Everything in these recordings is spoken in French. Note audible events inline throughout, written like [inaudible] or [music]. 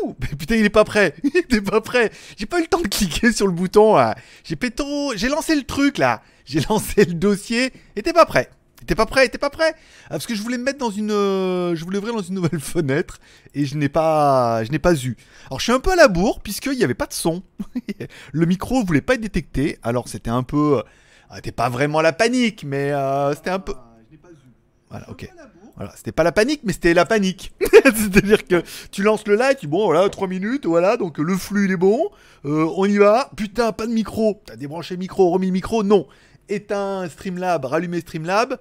Tchou Putain, il est pas prêt. [laughs] Il était pas prêt. J'ai pas eu le temps de cliquer sur le bouton. là. J'ai péto. J'ai lancé le truc là. J'ai [laughs] lancé le dossier. Et t'es pas prêt. T'es pas prêt, t'es pas prêt Ah, Parce que je voulais me mettre dans une, euh, je voulais ouvrir dans une nouvelle [laughs] fenêtre et je n'ai pas, je n'ai pas eu. Alors je suis un peu à la bourre puisqu'il n'y avait pas de son. le micro voulait pas être détecté. Alors c'était un peu, ah, c'était pas vraiment la panique, mais euh, c'était un peu. Voilà, ok. Voilà, c'était pas la panique, mais c'était la panique. [laughs] C'est-à-dire que tu lances le live, bon, voilà, 3 minutes, voilà, donc le flux il est bon, euh, on y va. Putain, pas de micro. T'as débranché micro, remis le micro, non. Éteins Streamlab, rallumé Streamlab,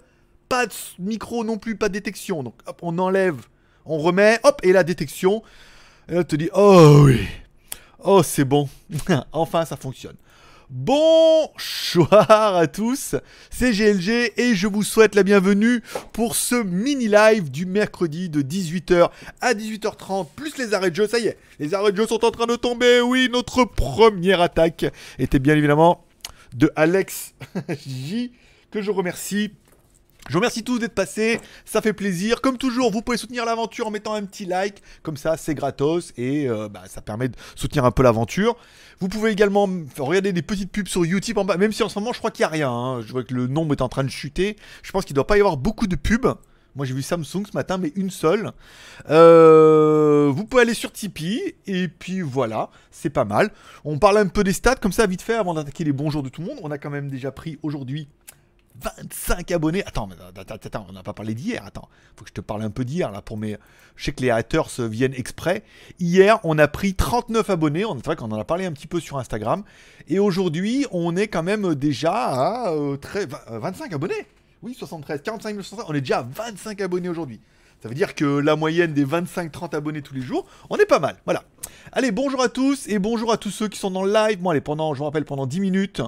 pas de micro non plus, pas de détection. Donc hop, on enlève, on remet, hop, et la détection. Et là, tu te dis, oh oui, oh c'est bon, [laughs] enfin ça fonctionne. Bonsoir à tous, c'est GLG et je vous souhaite la bienvenue pour ce mini live du mercredi de 18h à 18h30 plus les arrêts de jeu. Ça y est, les arrêts de jeu sont en train de tomber. Oui, notre première attaque était bien évidemment de Alex [laughs] J que je remercie. Je vous remercie tous d'être passés, ça fait plaisir. Comme toujours, vous pouvez soutenir l'aventure en mettant un petit like, comme ça c'est gratos et euh, bah, ça permet de soutenir un peu l'aventure. Vous pouvez également regarder des petites pubs sur YouTube en bas, même si en ce moment je crois qu'il n'y a rien. hein. Je vois que le nombre est en train de chuter. Je pense qu'il ne doit pas y avoir beaucoup de pubs. Moi j'ai vu Samsung ce matin, mais une seule. Euh, vous pouvez aller sur Tipeee, et puis voilà, c'est pas mal. On parle un peu des stats, comme ça vite fait, avant d'attaquer les bons jours de tout le monde. On a quand même déjà pris aujourd'hui 25 abonnés. Attends, on n'a pas parlé d'hier. Attends, faut que je te parle un peu d'hier là pour mes. Je sais que les haters euh, viennent exprès. Hier, on a pris 39 abonnés. On- C'est vrai qu'on en a parlé un petit peu sur Instagram. Et aujourd'hui, on est quand même déjà à euh, très- vingt- euh, 25 abonnés. Oui, 73, 45 065. On est déjà à 25 abonnés aujourd'hui. Ça veut dire que la moyenne des 25-30 abonnés tous les jours, on est pas mal. Voilà. Allez, bonjour à tous et bonjour à tous ceux qui sont dans le live. Bon, allez, pendant, je vous rappelle, pendant 10 minutes,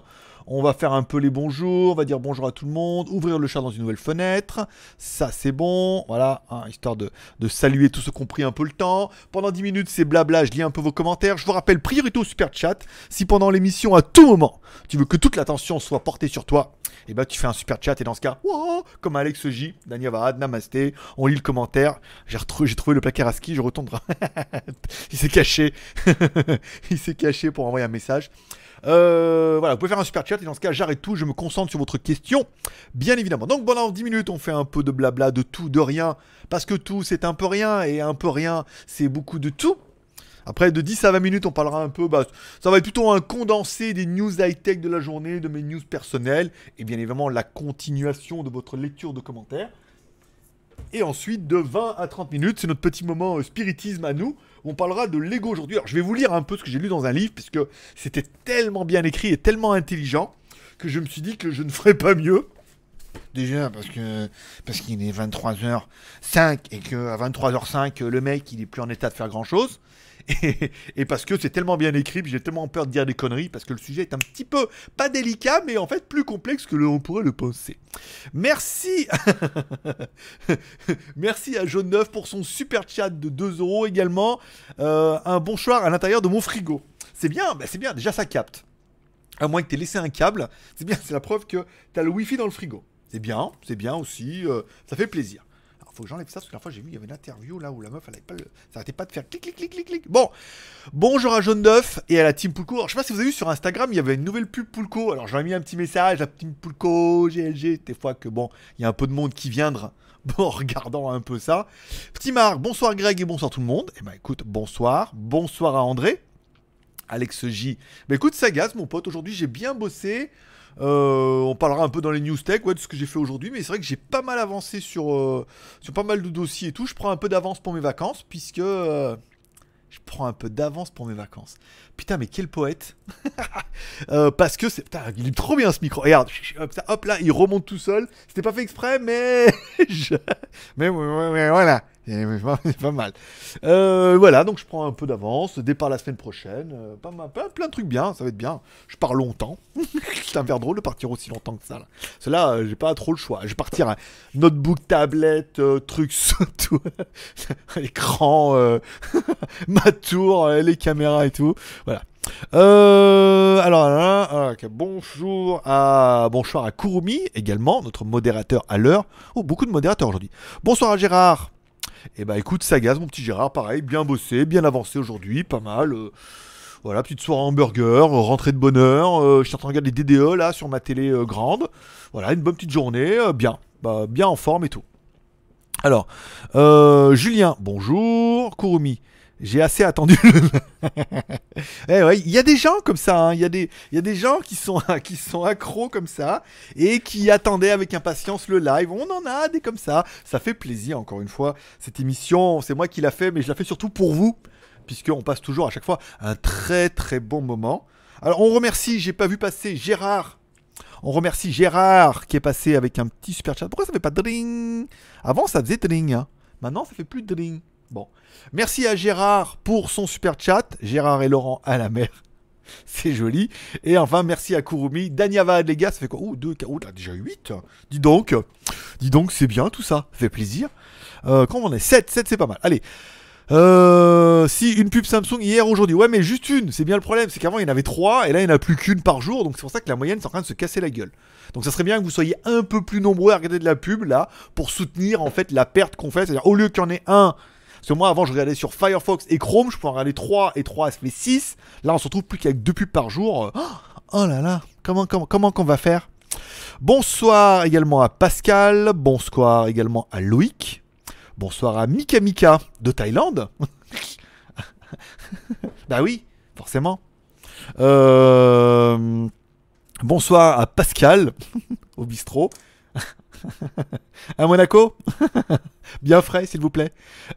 on va faire un peu les bonjours, on va dire bonjour à tout le monde, ouvrir le chat dans une nouvelle fenêtre. Ça, c'est bon. Voilà, hein, histoire de, saluer tous ceux qui ont pris un peu le temps. Pendant 10 minutes, c'est blabla, je lis un peu vos commentaires. Je vous rappelle, priorité au super chat. Si pendant l'émission, à tout moment, tu veux que toute l'attention soit portée sur toi, et bah tu fais un super chat et dans ce cas, wow, comme Alex J, Dania Varad, Namasté, on lit le commentaire. J'ai trouvé le placard à ski, je retourne. [laughs] Il s'est caché. [laughs] Il s'est caché pour envoyer un message. Euh, voilà, vous pouvez faire un super chat et dans ce cas, j'arrête tout, je me concentre sur votre question, bien évidemment. Donc pendant 10 minutes, on fait un peu de blabla, de tout, de rien, parce que tout, c'est un peu rien, et un peu rien, c'est beaucoup de tout. Après, de 10 à 20 minutes, on parlera un peu, bah, ça va être plutôt un condensé des news high-tech de la journée, de mes news personnelles, et bien évidemment la continuation de votre lecture de commentaires. Et ensuite, de 20 à 30 minutes, c'est notre petit moment euh, spiritisme à nous. On parlera de Lego aujourd'hui. Alors, je vais vous lire un peu ce que j'ai lu dans un livre, puisque c'était tellement bien écrit et tellement intelligent que je me suis dit que je ne ferais pas mieux. Déjà parce que parce qu'il est 23h05 et que à 23h05 le mec il est plus en état de faire grand chose [laughs] et, parce que c'est tellement bien écrit j'ai tellement peur de dire des conneries parce que le sujet est un petit peu pas délicat mais en fait plus complexe que l'on pourrait le penser. Merci [laughs] Merci à Jaune 9 pour son super chat de 2 euros également. Euh, un bonsoir à l'intérieur de mon frigo. C'est bien, bah c'est bien, déjà ça capte. À moins que tu aies laissé un câble, c'est bien, c'est la preuve que tu as le wifi dans le frigo. C'est bien, c'est bien aussi, euh, ça fait plaisir. Faut que j'enlève ça parce que la fois j'ai vu, il y avait une interview là où la meuf elle avait pas le... ça arrêtait pas de faire clic clic clic clic clic. Bon, bonjour à Jaune 9 et à la team Poulco. Alors je sais pas si vous avez vu sur Instagram, il y avait une nouvelle pub Poulco. Alors j'aurais mis un petit message, la team Poulco, GLG, des fois que bon, il y a un peu de monde qui viendra. [laughs] Bon, en regardant un peu ça. Petit Marc, bonsoir Greg et bonsoir tout le monde. Eh ben écoute, bonsoir. Bonsoir à André. Alex J. Bah écoute, ça gaze mon pote. Aujourd'hui, j'ai bien bossé. Euh, on parlera un peu dans les news tech ouais, de ce que j'ai fait aujourd'hui, mais c'est vrai que j'ai pas mal avancé sur, euh, sur pas mal de dossiers et tout. Je prends un peu d'avance pour mes vacances, puisque euh, je prends un peu d'avance pour mes vacances. Putain, mais quel poète [laughs] Parce que c'est. Putain, il est trop bien ce micro. Regarde, hop, là, il remonte tout seul. C'était pas fait exprès, mais. [laughs] Mais, voilà. [laughs] C'est pas mal. Euh, voilà, donc je prends un peu d'avance. Départ la semaine prochaine. euh, pas plein, plein de trucs bien, ça va être bien. Je pars longtemps. [laughs] c'est un verre drôle de partir aussi longtemps que ça. Là. Là, euh, j'ai pas trop le choix. Je vais partir à notebook, tablette, euh, trucs, tout. [laughs] écran, ma tour, les caméras et tout. Voilà. Alors, là, bonjour à bonsoir à Kurumi également, notre modérateur à l'heure. Oh, beaucoup de modérateurs aujourd'hui. Bonsoir à Gérard. Et bah écoute, ça gaz, mon petit Gérard, pareil, bien bossé, bien avancé aujourd'hui, pas mal. euh, voilà, petite soirée hamburger, euh, rentrée de bonheur. euh, je suis en train de regarder des DDE là sur ma télé euh, grande. Voilà, une bonne petite journée, bien, bah, bien en forme et tout. Alors, Julien, bonjour. Kurumi, j'ai assez attendu. [laughs] eh ouais, il y a des gens comme ça, hein, il y, a des- gens qui sont, [laughs] qui accros comme ça et qui attendaient avec impatience le live. On en a des comme ça. Ça fait plaisir, encore une fois. Cette émission, c'est moi qui l'a fait, mais je la fais surtout pour vous, puisqu'on passe toujours à chaque fois un très très bon moment. Alors, on remercie, j'ai pas vu passer Gérard. On remercie Gérard qui est passé avec un petit super chat. Pourquoi ça fait pas dring? Avant, ça faisait dring. hein. Maintenant, ça fait plus dring. Bon. Merci à Gérard pour son super chat. Gérard et Laurent à la mer. [laughs] C'est joli. Et enfin, merci à Kurumi. Danyava, les gars, ça fait quoi? Oh, 2, 4, oh, là, déjà 8. Dis donc. Dis donc, c'est bien tout ça. Fait plaisir. Euh, quand on est? 7, 7 c'est pas mal. Allez. Euh, si une pub Samsung hier, aujourd'hui. Ouais, mais juste une. C'est bien le problème. C'est qu'avant, il y en avait 3 et là, il n'y en a plus qu'une par jour. Donc, c'est pour ça que la moyenne, c'est en train de se casser la gueule. Donc, ça serait bien que vous soyez un peu plus nombreux à regarder de la pub là pour soutenir en fait la perte qu'on fait. C'est-à-dire, au lieu qu'il y en ait un. Parce que moi, avant, je regardais sur Firefox et Chrome, je pouvais regarder 3 et 3, ça fait 6. Là, on se retrouve plus qu'avec deux pubs par jour. Oh, oh là là, comment, comment, comment qu'on va faire? Bonsoir également à Pascal. Bonsoir également à Loïc. Bonsoir à Mika Mika de Thaïlande. [laughs] bah oui, forcément. Euh, Bonsoir à Pascal [laughs] au bistrot. À Monaco. [laughs] Bien frais, s'il vous plaît.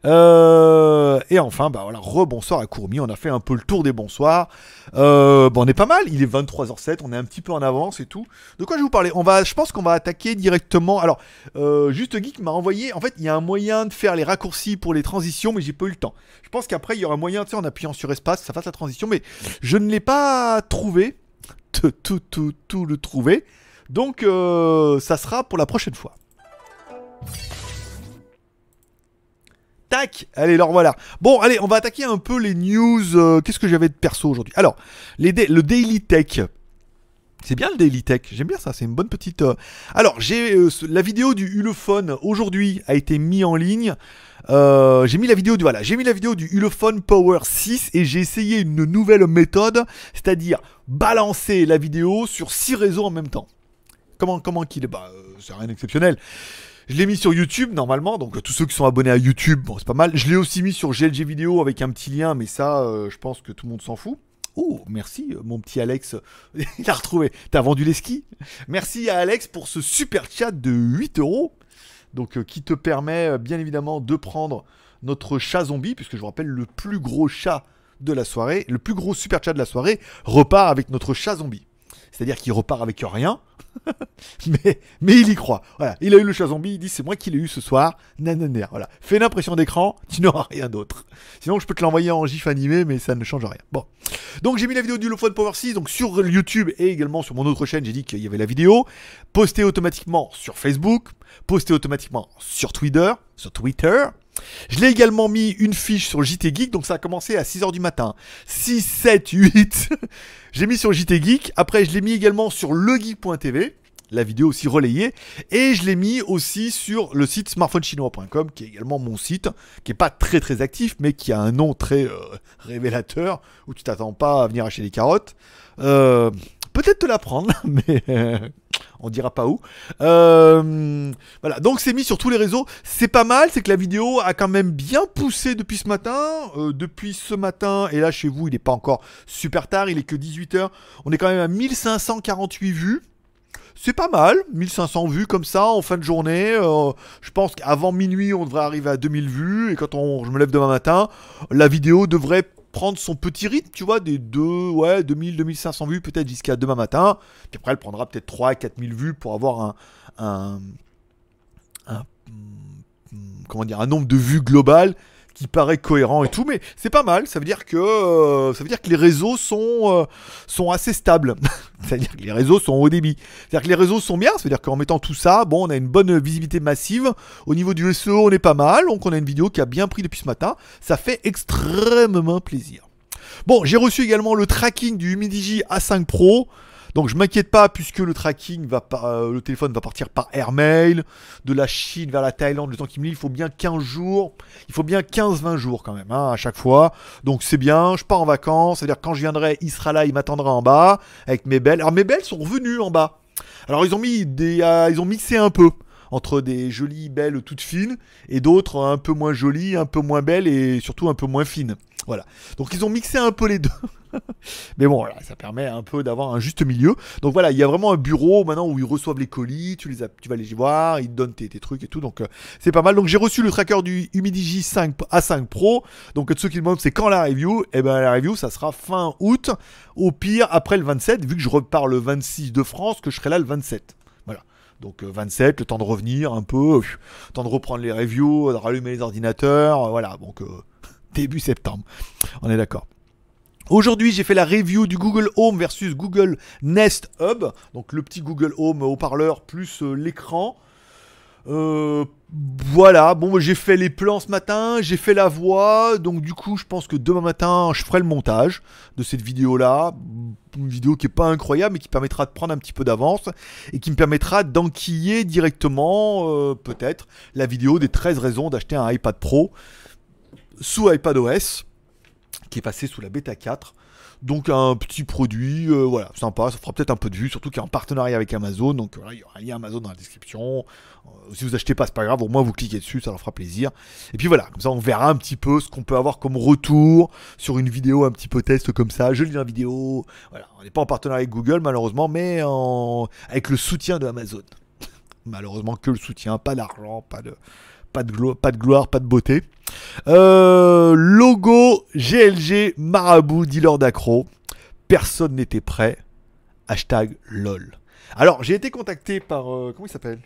Euh, et enfin, bah voilà, rebonsoir à Courmi. On a fait un peu le tour des bonsoirs. Euh, bon, on est pas mal. Il est 23h07. On est un petit peu en avance et tout. De quoi je vais vous parler? On va, je pense qu'on va attaquer directement. Alors, euh, Juste Geek m'a envoyé. En fait, il y a un moyen de faire les raccourcis pour les transitions, mais j'ai pas eu le temps. Je pense qu'après, il y aura un moyen, tu sais, en appuyant sur espace, ça fasse la transition, mais je ne l'ai pas trouvé. [laughs] Tout, tout, tout, tout le trouver. Donc, euh, ça sera pour la prochaine fois. Tac Allez, alors voilà. Bon, allez, on va attaquer un peu les news. euh, Qu'est-ce que j'avais de perso aujourd'hui? Alors, le Daily Tech. C'est bien le Daily Tech, j'aime bien ça, c'est une bonne petite... euh, Alors, la vidéo du Ulefone aujourd'hui a été mise en ligne. J'ai mis la vidéo du voilà, j'ai mis la vidéo du Power 6 et j'ai essayé une nouvelle méthode, c'est-à-dire balancer la vidéo sur 6 réseaux en même temps. Comment comment qu'il est Bah, euh, c'est rien d'exceptionnel. Je l'ai mis sur YouTube normalement, donc euh, tous ceux qui sont abonnés à YouTube, bon c'est pas mal. Je l'ai aussi mis sur GLG vidéo avec un petit lien, mais ça, euh, je pense que tout le monde s'en fout. Oh, merci mon petit Alex. [laughs] Il a retrouvé. T'as vendu les skis? Merci à Alex pour ce super chat de 8 euros. Donc qui te permet bien évidemment de prendre notre chat zombie, puisque je vous rappelle, le plus gros chat de la soirée, le plus gros super chat de la soirée, repart avec notre chat zombie. C'est-à-dire qu'il repart avec rien, [laughs] mais, mais il y croit. Voilà, il a eu le chat zombie, il dit c'est moi qui l'ai eu ce soir, nanana. Voilà, fais l'impression d'écran, tu n'auras rien d'autre. Sinon, je peux te l'envoyer en gif animé, mais ça ne change rien. Bon. Donc, j'ai mis la vidéo du Lophone Power 6, donc sur YouTube et également sur mon autre chaîne, j'ai dit qu'il y avait la vidéo, postée automatiquement sur Facebook, postée automatiquement sur Twitter, sur Twitter. Je l'ai également mis une fiche sur JT Geek, donc ça a commencé à 6h du matin. 6, 7, 8. J'ai mis sur JT Geek. Après, je l'ai mis également sur legeek.tv. La vidéo aussi relayée. Et je l'ai mis aussi sur le site smartphonechinois.com, qui est également mon site, qui est pas très très actif, mais qui a un nom très euh, révélateur, où tu t'attends pas à venir acheter des carottes. Euh, Peut-être te la prendre, [laughs] mais euh, on dira pas où. Euh, voilà, donc c'est mis sur tous les réseaux. C'est pas mal, c'est que la vidéo a quand même bien poussé depuis ce matin. Euh, depuis ce matin, et là chez vous, il n'est pas encore super tard, il est que 18h. On est quand même à 1548 vues. C'est pas mal, 1500 vues comme ça en fin de journée. Je pense qu'avant minuit, on devrait arriver à 2000 vues. Et quand on, je me lève demain matin, la vidéo devrait prendre son petit rythme, tu vois, des 2, ouais, 2000, 2500 vues peut-être jusqu'à demain matin. Puis après, elle prendra peut-être 3 4000 vues pour avoir un, un, comment dire, un nombre de vues global qui paraît cohérent et tout, mais c'est pas mal. Ça veut dire que euh, ça veut dire que les réseaux sont euh, assez stables. [laughs] C'est-à-dire que les réseaux sont au débit. C'est-à-dire que les réseaux sont bien. Ça veut dire qu'en mettant tout ça, bon, on a une bonne visibilité massive. Au niveau du SEO, on est pas mal. Donc on a une vidéo qui a bien pris depuis ce matin. Ça fait extrêmement plaisir. Bon, j'ai reçu également le tracking du Humidigi A5 Pro. Donc je m'inquiète pas puisque le tracking va euh, le téléphone va partir par airmail de la Chine vers la Thaïlande. Le temps qu'il me dit, il faut bien 15 jours, il faut bien 15-20 jours quand même hein, à chaque fois. Donc c'est bien, je pars en vacances, c'est-à-dire quand je viendrai, il sera là, il m'attendra en bas avec mes belles. Alors mes belles sont revenues en bas. Alors ils ont mis des, euh, ils ont mixé un peu entre des jolies belles toutes fines et d'autres un peu moins jolies, un peu moins belles et surtout un peu moins fines. Voilà. Donc ils ont mixé un peu les deux. [laughs] Mais bon, voilà, ça permet un peu d'avoir un juste milieu. Donc voilà, il y a vraiment un bureau maintenant où ils reçoivent les colis, tu, les as, tu vas les voir, ils te donnent tes, trucs et tout. Donc euh, c'est pas mal. Donc j'ai reçu le tracker du Humidigi 5 A5 Pro. Donc ceux qui demandent c'est quand la review, eh ben la review ça sera fin août, au pire après le 27, vu que je repars le 26 de France, que je serai là le 27. Voilà. Donc 27, euh, le temps de revenir un peu, le temps de reprendre les reviews, de rallumer les ordinateurs, voilà. Donc début septembre. On est d'accord. Aujourd'hui, j'ai fait la review du Google Home versus Google Nest Hub. Donc le petit Google Home haut-parleur plus euh, l'écran. Euh, voilà, bon, j'ai fait les plans ce matin, j'ai fait la voix, donc du coup, je pense que demain matin, je ferai le montage de cette vidéo-là. Une vidéo qui est pas incroyable, mais qui permettra de prendre un petit peu d'avance et qui me permettra d'enquiller directement, euh, peut-être, la vidéo des 13 raisons d'acheter un iPad Pro sous iPadOS, qui est passé sous la bêta 4. Donc un petit produit, euh, voilà, sympa, ça fera peut-être un peu de vue, surtout qu'il y a un partenariat avec Amazon, donc voilà, il y aura un lien Amazon dans la description. Euh, si vous achetez pas, c'est pas grave, au moins vous cliquez dessus, ça leur fera plaisir. Et puis voilà, comme ça on verra un petit peu ce qu'on peut avoir comme retour sur une vidéo un petit peu test comme ça. Je lis la vidéo, voilà, on n'est pas en partenariat avec Google malheureusement, mais avec le soutien de Amazon. [laughs] malheureusement que le soutien, pas d'argent, pas de pas de, pas de gloire, pas de beauté. Euh, logo GLG Marabout dealer d'accro. Personne n'était prêt. Hashtag LOL. Alors, j'ai été contacté par. Euh, comment il s'appelle?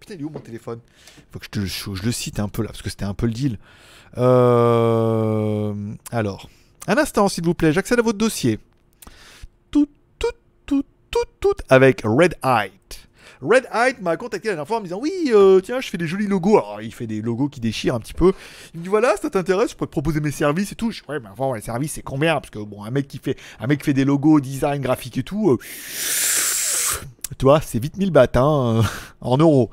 Putain, il est où mon téléphone? Faut que je, je, le cite un peu là, parce que c'était un peu le deal. Euh, alors, un instant, s'il vous plaît, j'accède à votre dossier. Tout, tout, tout, tout, tout, avec Red Eye. Red Height m'a contacté la dernière fois en me disant Oui, euh, tiens, je fais des jolis logos. Alors, il fait des logos qui déchirent un petit peu. Il me dit Voilà, ça t'intéresse, je peux te proposer mes services et tout. Je dis Ouais, mais avant, les services, c'est combien? Parce que, bon, un mec qui fait, un mec qui fait des logos, design, graphique et tout. Euh, tu vois, c'est vite 1000 bahts hein, [laughs] en euros.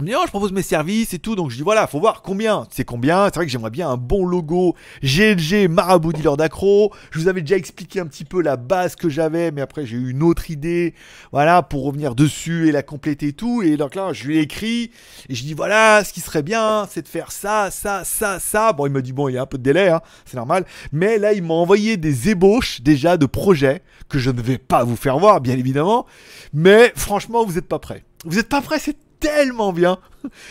Me dit, je propose mes services et tout. Donc je dis, voilà, faut voir combien. C'est combien? C'est vrai que j'aimerais bien un bon logo GLG Marabout Dealer d'accro. Je vous avais déjà expliqué un petit peu la base que j'avais, mais après j'ai eu une autre idée. Voilà, pour revenir dessus et la compléter et tout. Et donc là, je lui ai écrit et je dis, voilà, ce qui serait bien, c'est de faire ça, ça, ça, ça. Bon, il me dit, bon, il y a un peu de délai, hein, c'est normal. Mais là, il m'a envoyé des ébauches déjà de projets que je ne vais pas vous faire voir, bien évidemment. Mais franchement, vous n'êtes pas prêts. Vous n'êtes pas prêts, c'est tellement bien.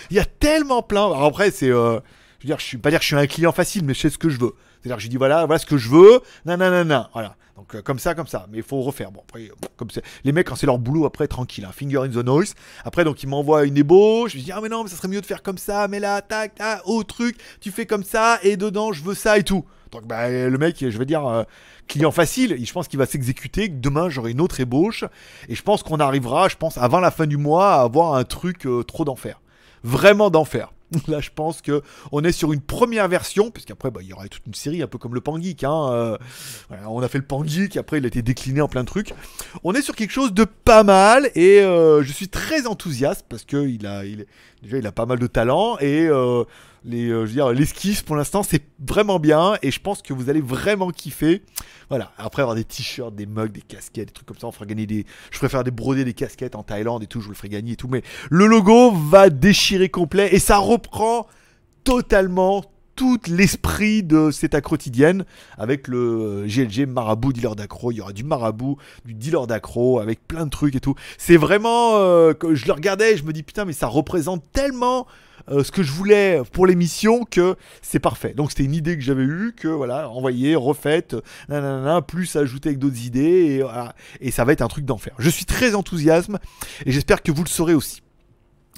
Il y a tellement plein. Après, c'est. Euh, je veux dire, je suis pas dire que je suis un client facile, mais je sais ce que je veux. C'est-à-dire que je dis voilà, voilà ce que je veux, nanana, voilà. Donc euh, comme ça, comme ça. Mais il faut refaire. Bon, après, comme les mecs, quand c'est leur boulot, après, tranquille, hein, finger in the noise. Après, donc, ils m'envoient une ébauche. Je dis, ah, mais non, mais ça serait mieux de faire comme ça, mais là, tac, tac, au truc, tu fais comme ça, et dedans, je veux ça et tout. Donc, bah, le mec, je veux dire, euh, client facile, je pense qu'il va s'exécuter. Demain, j'aurai une autre ébauche. Et je pense qu'on arrivera, je pense, avant la fin du mois, à avoir un truc euh, trop d'enfer. Vraiment d'enfer. [laughs] Là, je pense que on est sur une première version, puisqu'après, bah, il y aura toute une série, un peu comme le Pangeek. Hein, euh, on a fait le Pangeek, après, il a été décliné en plein de. On est sur quelque chose de pas mal, et je suis très enthousiaste parce que il a, il, déjà, il a pas mal de talent et les, euh, je veux dire, l'esquisse pour l'instant c'est vraiment bien et je pense que vous allez vraiment kiffer. Voilà. Après avoir des t-shirts, des mugs, des casquettes, des trucs comme ça, on fera gagner des. Je préfère des broder des casquettes en Thaïlande et tout, je vous le ferai gagner et tout. Mais le logo va déchirer complet et ça reprend totalement tout l'esprit de cette quotidienne avec le GLG Marabout dealer d'accro. Il y aura du Marabout, du dealer d'accro avec plein de trucs et tout. C'est vraiment. Euh, je le regardais, je me dis putain, mais ça représente tellement euh, ce que je voulais pour l'émission que c'est parfait. Donc c'était une idée que j'avais eue, que voilà, envoyée, refaite, plus ajouter avec d'autres idées, et, ça va être un truc d'enfer. Je suis très enthousiasme et j'espère que vous le saurez aussi.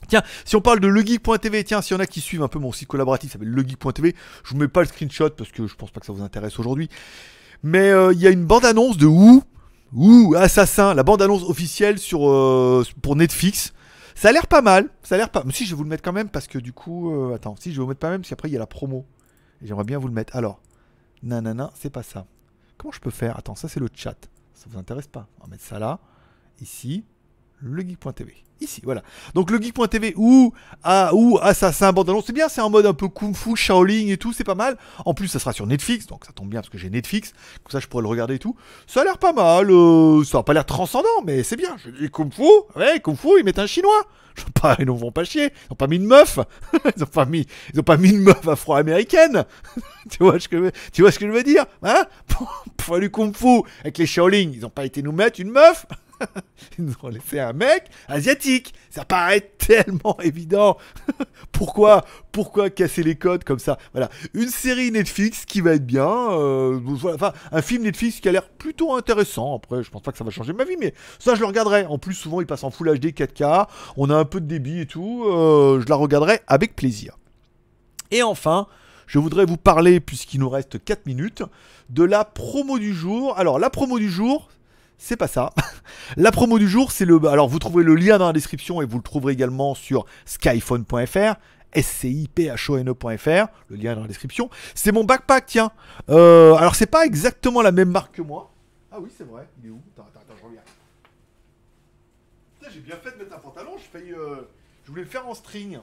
Tiens, si on parle de legeek.tv, tiens, s'il y en a qui suivent un peu mon site collaboratif, ça s'appelle legeek.tv, je vous mets pas le screenshot parce que je pense pas que ça vous intéresse aujourd'hui. Mais euh, il y a une bande-annonce de Who, Who, Assassin, la bande-annonce officielle sur, euh, pour Netflix. Ça a l'air pas mal. Ça a l'air pas. Mais si, je vais vous le mettre quand même parce que du coup. Euh, attends, si, je vais vous mettre pas même parce qu'après, il y a la promo. Et j'aimerais bien vous le mettre. Alors. Nanana, c'est pas ça. Comment je peux faire? Attends, ça, c'est le chat. Ça vous intéresse pas? On va mettre ça là, ici, le geek.tv. Voilà. Donc le geek.tv ou à ou Assassin Bandalon, c'est bien, c'est en mode un peu kung fu, Shaolin et tout, c'est pas mal. En plus, ça sera sur Netflix, donc ça tombe bien parce que j'ai Netflix, comme ça je pourrais le regarder et tout. Ça a l'air pas mal, euh, ça a pas l'air transcendant, mais c'est bien. Je dis kung fu, ouais, kung fu, ils mettent un chinois. Ils ne vont pas chier. Ils ont pas mis une meuf. [laughs] ils ont pas mis, ils ont pas mis meuf afro-américaine. [laughs] tu vois ce que, je veux dire, hein? [laughs] Pour, du kung fu avec les Shaolin, ils ont pas été nous mettre une meuf. [laughs] Ils nous ont laissé un mec asiatique. Ça paraît tellement évident. [laughs] pourquoi, pourquoi casser les codes comme ça? Voilà, une série Netflix qui va être bien. Euh, un film Netflix qui a l'air plutôt intéressant. Après, je pense pas que ça va changer ma vie, mais ça, je le regarderai. En plus, souvent, il passe en Full HD 4K. On a un peu de débit et tout. Euh, je la regarderai avec plaisir. Et enfin, je voudrais vous parler, puisqu'il nous reste 4 minutes, de la promo du jour. Alors, la promo du jour, c'est pas ça. [laughs] La promo du jour, c'est le. Alors, vous trouverez le lien dans la description et vous le trouverez également sur skyphone.fr. SCIPHONE.fr, le lien dans la description. C'est mon backpack, tiens. Euh, alors, c'est pas exactement la même marque que moi. Ah oui, c'est vrai. Il est où? Attends, attends, attends, je reviens. J'ai bien fait de mettre un pantalon. Je, euh, je voulais le faire en string.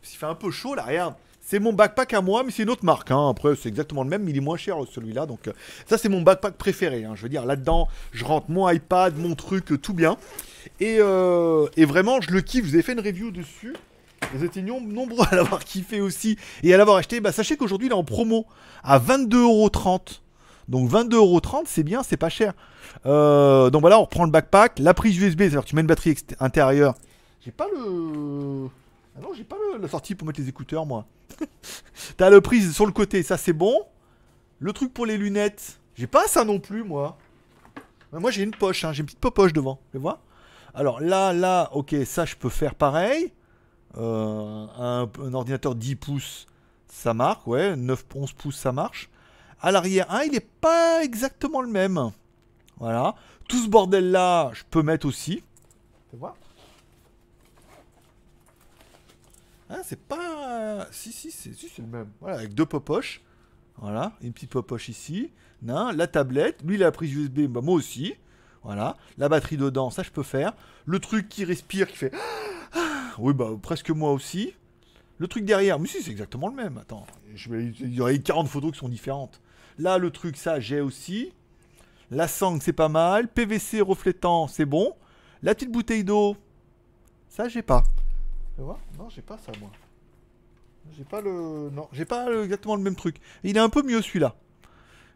Parce qu'il fait un peu chaud là, regarde. C'est mon backpack à moi, mais c'est une autre marque. Hein. Après, c'est exactement le même, mais il est moins cher celui-là. Donc, euh, ça, c'est mon backpack préféré. Hein. Je veux dire, là-dedans, je rentre mon iPad, mon truc, euh, tout bien. Euh, et, vraiment, je le kiffe. Vous avez fait une review dessus. Vous étiez nombreux à l'avoir kiffé aussi et à l'avoir acheté. Bah, sachez qu'aujourd'hui, il est en promo à 22,30€. Donc 22,30€, c'est bien, c'est pas cher. donc voilà, on reprend le backpack. La prise USB, c'est-à-dire tu mets une batterie intérieure. J'ai pas le. Ah non, j'ai pas la sortie pour mettre les écouteurs, moi. [laughs] T'as le prise sur le côté, ça c'est bon. Le truc pour les lunettes, j'ai pas ça non plus, moi. moi j'ai une poche, hein. j'ai une petite poche devant, tu vois. Alors là, là, ok, ça je peux faire pareil. Euh, un, ordinateur 10 pouces, ça marche, ouais. 9, 11 pouces, ça marche. À l'arrière, hein, il est pas exactement le même. Voilà. Tout ce bordel là, je peux mettre aussi. Tu vois? Ah, c'est pas. Si, si, c'est si, le même. Voilà, avec deux popoches. Voilà, une petite popoche ici. Non, la tablette. Lui, il a prise USB, bah, moi aussi. Voilà, la batterie dedans, ça je peux faire. Le truc qui respire, qui fait. Oui, bah presque moi aussi. Le truc derrière, mais si, c'est exactement le même. Attends, il y aurait 40 photos qui sont différentes. Là, le truc, ça, j'ai aussi. La sangle, c'est pas mal. PVC reflétant, c'est bon. La petite bouteille d'eau, ça, j'ai pas. Non, j'ai pas ça, moi. J'ai pas le. Non, j'ai pas exactement le même truc. Il est un peu mieux celui-là.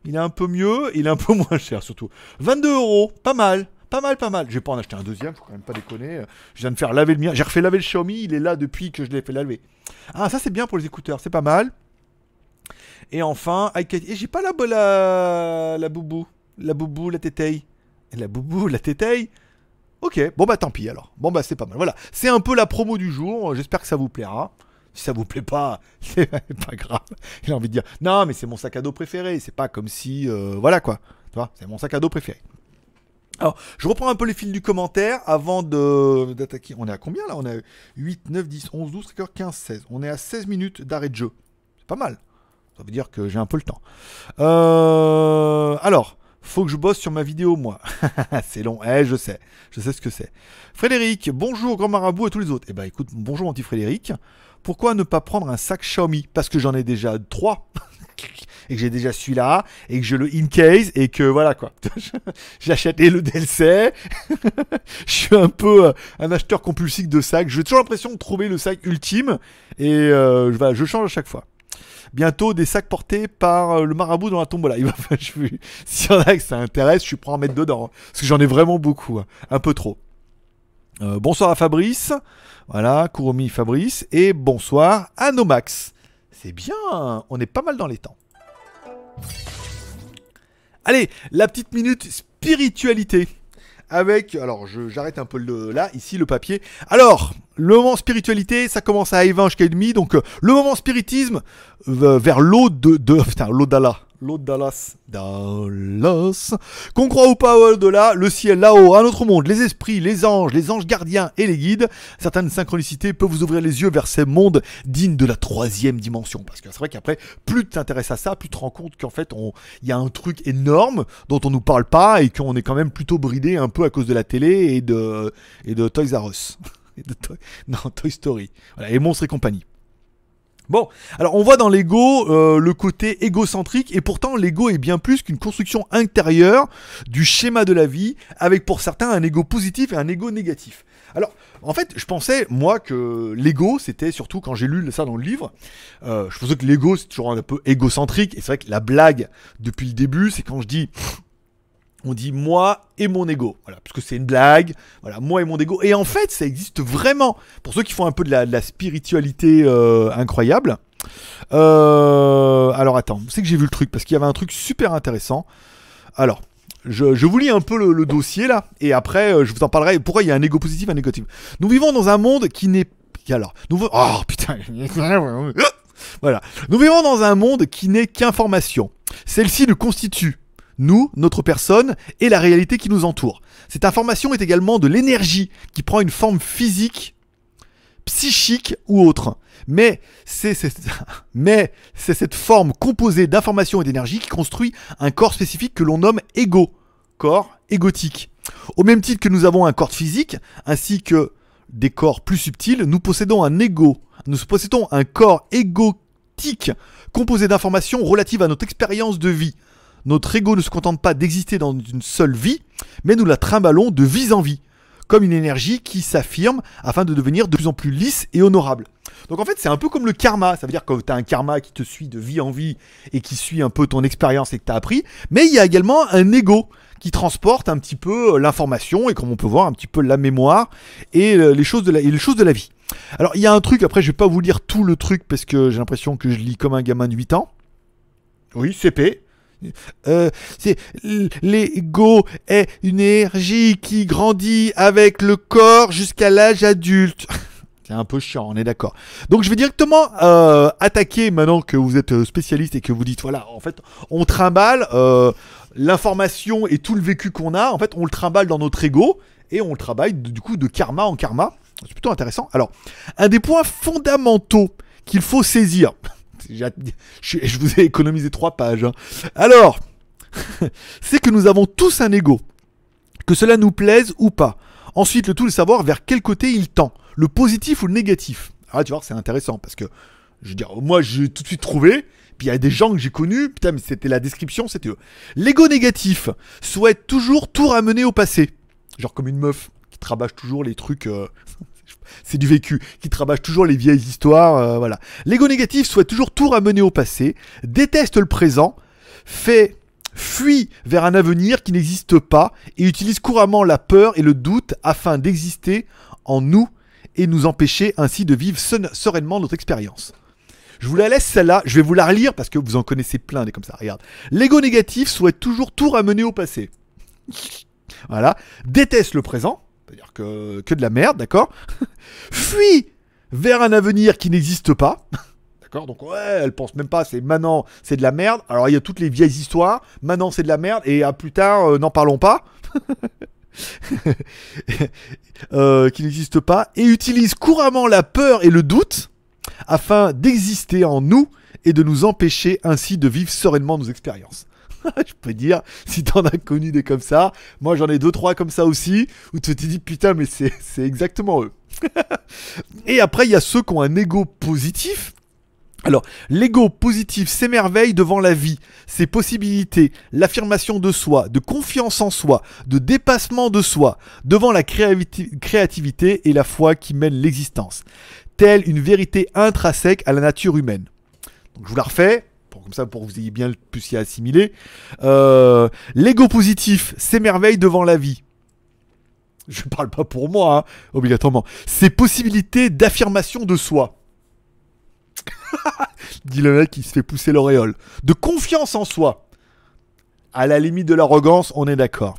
Il est un peu mieux, il est un [laughs] peu moins cher surtout. 22 euros, pas mal. Pas mal, pas mal. Je vais pas en acheter un deuxième, faut quand même pas déconner. Je viens de faire laver le mien. J'ai refait laver le Xiaomi, il est là depuis que je l'ai fait laver. Ah, ça c'est bien pour les écouteurs, c'est pas mal. Et enfin, et j'ai pas la, la, la boubou. La boubou, la tétaille. La boubou, la tétaille. Ok, bon bah tant pis alors. Bon bah c'est pas mal. Voilà, c'est un peu la promo du jour. J'espère que ça vous plaira. Si ça vous plaît pas, [laughs] c'est pas grave. Il a envie de dire non, mais c'est mon sac à dos préféré. C'est pas comme si euh, voilà quoi. Tu vois, c'est mon sac à dos préféré. Alors, je reprends un peu les fils du commentaire avant d'attaquer. On est à combien là? On est à 8, 9, 10, 11, 12, 13, 15, 16. On est à 16 minutes d'arrêt de jeu. C'est pas mal. Ça veut dire que j'ai un peu le temps. Euh, alors, faut que je bosse sur ma vidéo, moi. [laughs] c'est long. Eh, je sais. Je sais ce que c'est. Frédéric, bonjour, grand marabout et tous les autres. Eh ben, écoute, bonjour, mon petit Frédéric. Pourquoi ne pas prendre un sac Xiaomi? Parce que j'en ai déjà trois. [laughs] et que j'ai déjà celui-là. Et que je le in case. Et que voilà, quoi. [laughs] J'achète et le DLC. je suis un peu euh, un acheteur compulsif de sacs. J'ai toujours l'impression de trouver le sac ultime. Et euh, je change à chaque fois bientôt des sacs portés par euh, le marabout dans la tombola. [laughs] Il va, s'il y en a que ça intéresse, je suis prêt à mettre dedans. Hein. parce que j'en ai vraiment beaucoup. Hein. un peu trop. Euh, bonsoir à Fabrice. Voilà, Kuromi Fabrice. Et bonsoir à Nomax. C'est bien, on est pas mal dans les temps. Allez, la petite minute spiritualité avec, alors j'arrête un peu là, ici le papier. Alors, le moment spiritualité, ça commence à Eva jusqu'à demi, donc euh, le moment spiritisme vers l'eau de, de [laughs] putain, l'eau d'Allah, l'autre Dallas. Dallas. Qu'on croit ou pas au delà, le ciel là-haut, un autre monde, les esprits, les anges, les anges gardiens et les guides. Certaines synchronicités peuvent vous ouvrir les yeux vers ces mondes dignes de la troisième dimension. Parce que c'est vrai qu'après, plus tu t'intéresses à ça, plus tu te rends compte qu'en fait, il y a un truc énorme dont on nous parle pas et qu'on est quand même plutôt bridé un peu à cause de la télé et de, et de Toys R Us. [laughs] [laughs] non, Toy Story. Voilà, et Monstres et compagnie. Bon, alors on voit dans l'ego euh, le côté égocentrique et pourtant l'ego est bien plus qu'une construction intérieure du schéma de la vie avec pour certains un ego positif et un ego négatif. Alors en fait je pensais moi que l'ego c'était surtout quand j'ai lu ça dans le livre, euh, je pensais que l'ego c'est toujours un peu égocentrique et c'est vrai que la blague depuis le début c'est quand je dis on dit moi et mon ego. Voilà, parce que c'est une blague. Voilà, moi et mon ego. Et en fait, ça existe vraiment. Pour ceux qui font un peu de la, spiritualité euh, incroyable. Euh, alors attends, c'est que j'ai vu le truc parce qu'il y avait un truc super intéressant. Alors, je, vous lis un peu le, dossier là, et après euh, je vous en parlerai. Pourquoi il y a un ego positif, un négatif? Nous vivons dans un monde qui n'est alors, nous oh putain, [laughs] voilà, nous vivons dans un monde qui n'est qu'information. Celle-ci nous constitue nous, notre personne et la réalité qui nous entoure. Cette information est également de l'énergie qui prend une forme physique, psychique ou autre. Mais c'est cette [laughs] forme composée d'information et d'énergie qui construit un corps spécifique que l'on nomme ego, corps égotique. Au même titre que nous avons un corps physique, ainsi que des corps plus subtils, nous possédons un ego. Nous possédons un corps égotique composé d'informations relatives à notre expérience de vie. Notre ego ne se contente pas d'exister dans une seule vie, mais nous la trimballons de vie en vie, comme une énergie qui s'affirme afin de devenir de plus en plus lisse et honorable. Donc en fait, c'est un peu comme le karma. Ça veut dire que tu as un karma qui te suit de vie en vie et qui suit un peu ton expérience et que tu as appris. Mais il y a également un ego qui transporte un petit peu l'information et comme on peut voir un petit peu la mémoire et euh, les choses de la, les choses de la vie. Alors il y a un truc, après je vais pas vous lire tout le truc parce que j'ai l'impression que je lis comme un gamin de 8 ans. Oui, CP. Euh, l'ego est une énergie qui grandit avec le corps jusqu'à l'âge adulte. [laughs] C'est un peu chiant, on est d'accord. Donc je vais directement euh, attaquer maintenant que vous êtes spécialiste et que vous dites voilà, en fait, on trimballe euh, l'information et tout le vécu qu'on a, en fait, on le trimballe dans notre ego et on le travaille du coup de karma en karma. C'est plutôt intéressant. Alors, un des points fondamentaux qu'il faut saisir [laughs] je vous ai économisé trois pages. Hein. Alors, [laughs] c'est que nous avons tous un ego. Que cela nous plaise ou pas. Ensuite, le tout de savoir vers quel côté il tend. Le positif ou le négatif. Ah, tu vois, c'est intéressant parce que, je veux dire, moi, j'ai tout de suite trouvé. Puis il y a des gens que j'ai connus, putain, mais c'était la description, c'était eux. L'ego négatif souhaite toujours tout ramener au passé. Genre comme une meuf qui trabache toujours les trucs. Euh, c'est du vécu, qui travaille toujours les vieilles histoires, euh, voilà. L'ego négatif souhaite toujours tout ramener au passé, déteste le présent, fait fuit vers un avenir qui n'existe pas et utilise couramment la peur et le doute afin d'exister en nous et nous empêcher ainsi de vivre sereinement notre expérience. Je vous la laisse celle-là, je vais vous la relire parce que vous en connaissez plein des comme ça. Regarde. L'ego négatif souhaite toujours tout ramener au passé. voilà. Déteste le présent, c'est-à-dire que, de la merde, d'accord [laughs] Fuit vers un avenir qui n'existe pas. [laughs] D'accord Donc ouais, elle pense même pas, c'est maintenant c'est de la merde. Alors il y a toutes les vieilles histoires, maintenant c'est de la merde, et à plus tard, euh, n'en parlons pas. [laughs] Euh, qui n'existe pas, et utilise couramment la peur et le doute afin d'exister en nous et de nous empêcher ainsi de vivre sereinement nos expériences. [laughs] je peux dire, si t'en as connu des comme ça, moi j'en ai deux, trois comme ça aussi, où tu te dis putain, mais c'est exactement eux. [laughs] et après, il y a ceux qui ont un ego positif. Alors, l'ego positif s'émerveille devant la vie, ses possibilités, l'affirmation de soi, de confiance en soi, de dépassement de soi, devant la créativité et la foi qui mène l'existence, telle une vérité intrinsèque à la nature humaine. Donc, je vous la refais, comme ça pour que vous ayez bien plus y assimiler. Euh, L'ego positif s'émerveille devant la vie. Je parle pas pour moi, hein, obligatoirement. Ses possibilités d'affirmation de soi. [laughs] Dit le mec qui se fait pousser l'auréole. De confiance en soi. À la limite de l'arrogance, on est d'accord.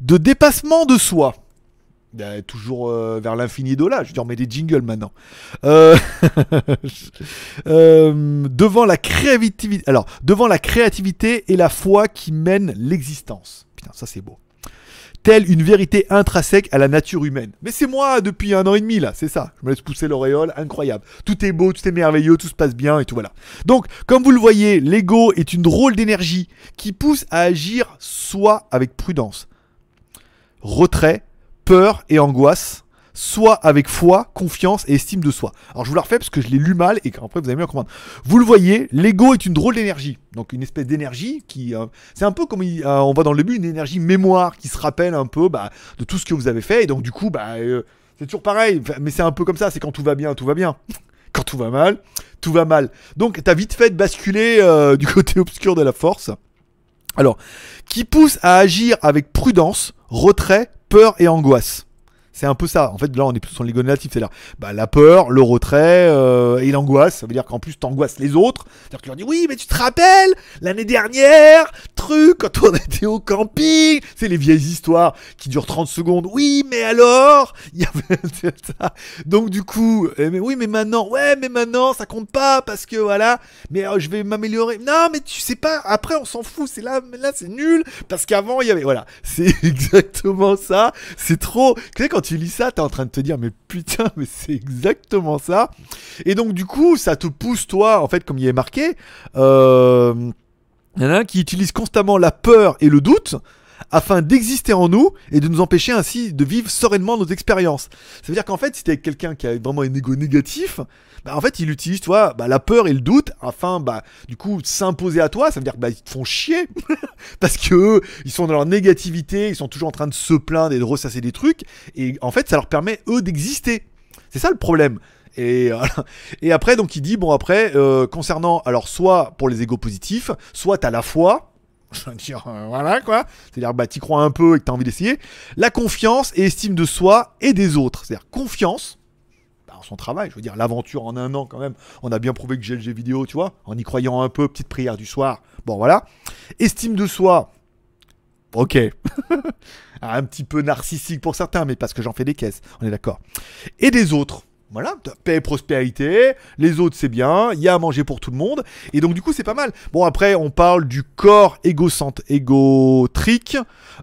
De dépassement de soi. Bah, toujours euh, vers l'infini au-delà. Je on met des jingles maintenant. Euh, [laughs] euh, devant la créativité, alors devant la créativité et la foi qui mènent l'existence. Putain, ça c'est beau. Telle une vérité intrinsèque à la nature humaine. Mais c'est moi depuis un an et demi là, c'est ça. Je me laisse pousser l'auréole, incroyable. Tout est beau, tout est merveilleux, tout se passe bien et tout voilà. Donc, comme vous le voyez, l'ego est une drôle d'énergie qui pousse à agir soit avec prudence, retrait, peur et angoisse, soit avec foi, confiance et estime de soi. Alors je vous la refais parce que je l'ai lu mal et qu'après vous allez mieux comprendre. Vous le voyez, l'ego est une drôle d'énergie. Donc une espèce d'énergie qui... Euh, c'est un peu comme euh, on voit dans le but, une énergie mémoire qui se rappelle un peu bah, de tout ce que vous avez fait. Et donc du coup, bah, euh, c'est toujours pareil. Mais c'est un peu comme ça, c'est quand tout va bien, tout va bien. [laughs] quand tout va mal, tout va mal. Donc t'as vite fait de basculer [laughs] du côté obscur de la force. Alors, qui pousse à agir avec prudence, retrait, peur et angoisse. C'est un peu ça. En fait, là, on est plus sur l'ego négatif. C'est-à-dire bah, la peur, le retrait euh, et l'angoisse. Ça veut dire qu'en plus, t'angoisses les autres. C'est-à-dire que tu leur dis Oui, mais tu te rappelles l'année dernière, truc, quand on était au camping. C'est les vieilles histoires qui durent 30 secondes. Oui, mais alors? Il y avait [laughs] ça. Donc, du coup, eh, mais oui, mais maintenant, ouais, mais maintenant, ça compte pas parce que voilà. Mais euh, je vais m'améliorer. Non, mais tu sais pas. Après, on s'en fout. C'est là, là, c'est nul parce qu'avant, il y avait. Voilà. [laughs] C'est exactement ça. C'est trop. Tu sais, quand tu lis ça, t'es en train de te dire, mais putain, mais c'est exactement ça. Et donc, du coup, ça te pousse, toi, en fait, comme il est marqué, euh, y en a un qui utilise constamment la peur et le doute afin d'exister en nous et de nous empêcher ainsi de vivre sereinement nos expériences. Ça veut dire qu'en fait, si t'es quelqu'un qui a vraiment un ego négatif, bah, en fait, il utilise, toi, bah, la peur et le doute afin, bah, du coup, s'imposer à toi. Ça veut dire qu'ils te font chier [laughs] parce que ils sont dans leur négativité, ils sont toujours en train de se plaindre et de ressasser des trucs. Et en fait, ça leur permet eux d'exister. C'est ça le problème. Et, [laughs] et après, donc il dit, bon après, euh, concernant, alors soit pour les égos positifs, soit t'as la foi, [laughs] je veux voilà quoi. C'est-à-dire, bah, t'y crois un peu et que t'as envie d'essayer. La confiance et estime de soi et des autres. C'est-à-dire, confiance bah, en son travail. Je veux dire, l'aventure en un an, quand même. On a bien prouvé que j'ai GLG vidéo, tu vois, en y croyant un peu, petite prière du soir. Bon, voilà. Estime de soi. Ok. [laughs] un petit peu narcissique pour certains, mais parce que j'en fais des caisses. On est d'accord. Et des autres. Voilà, paix et prospérité, les autres c'est bien, il y a à manger pour tout le monde, et donc du coup c'est pas mal. Bon après on parle du corps égocentre, égotrique,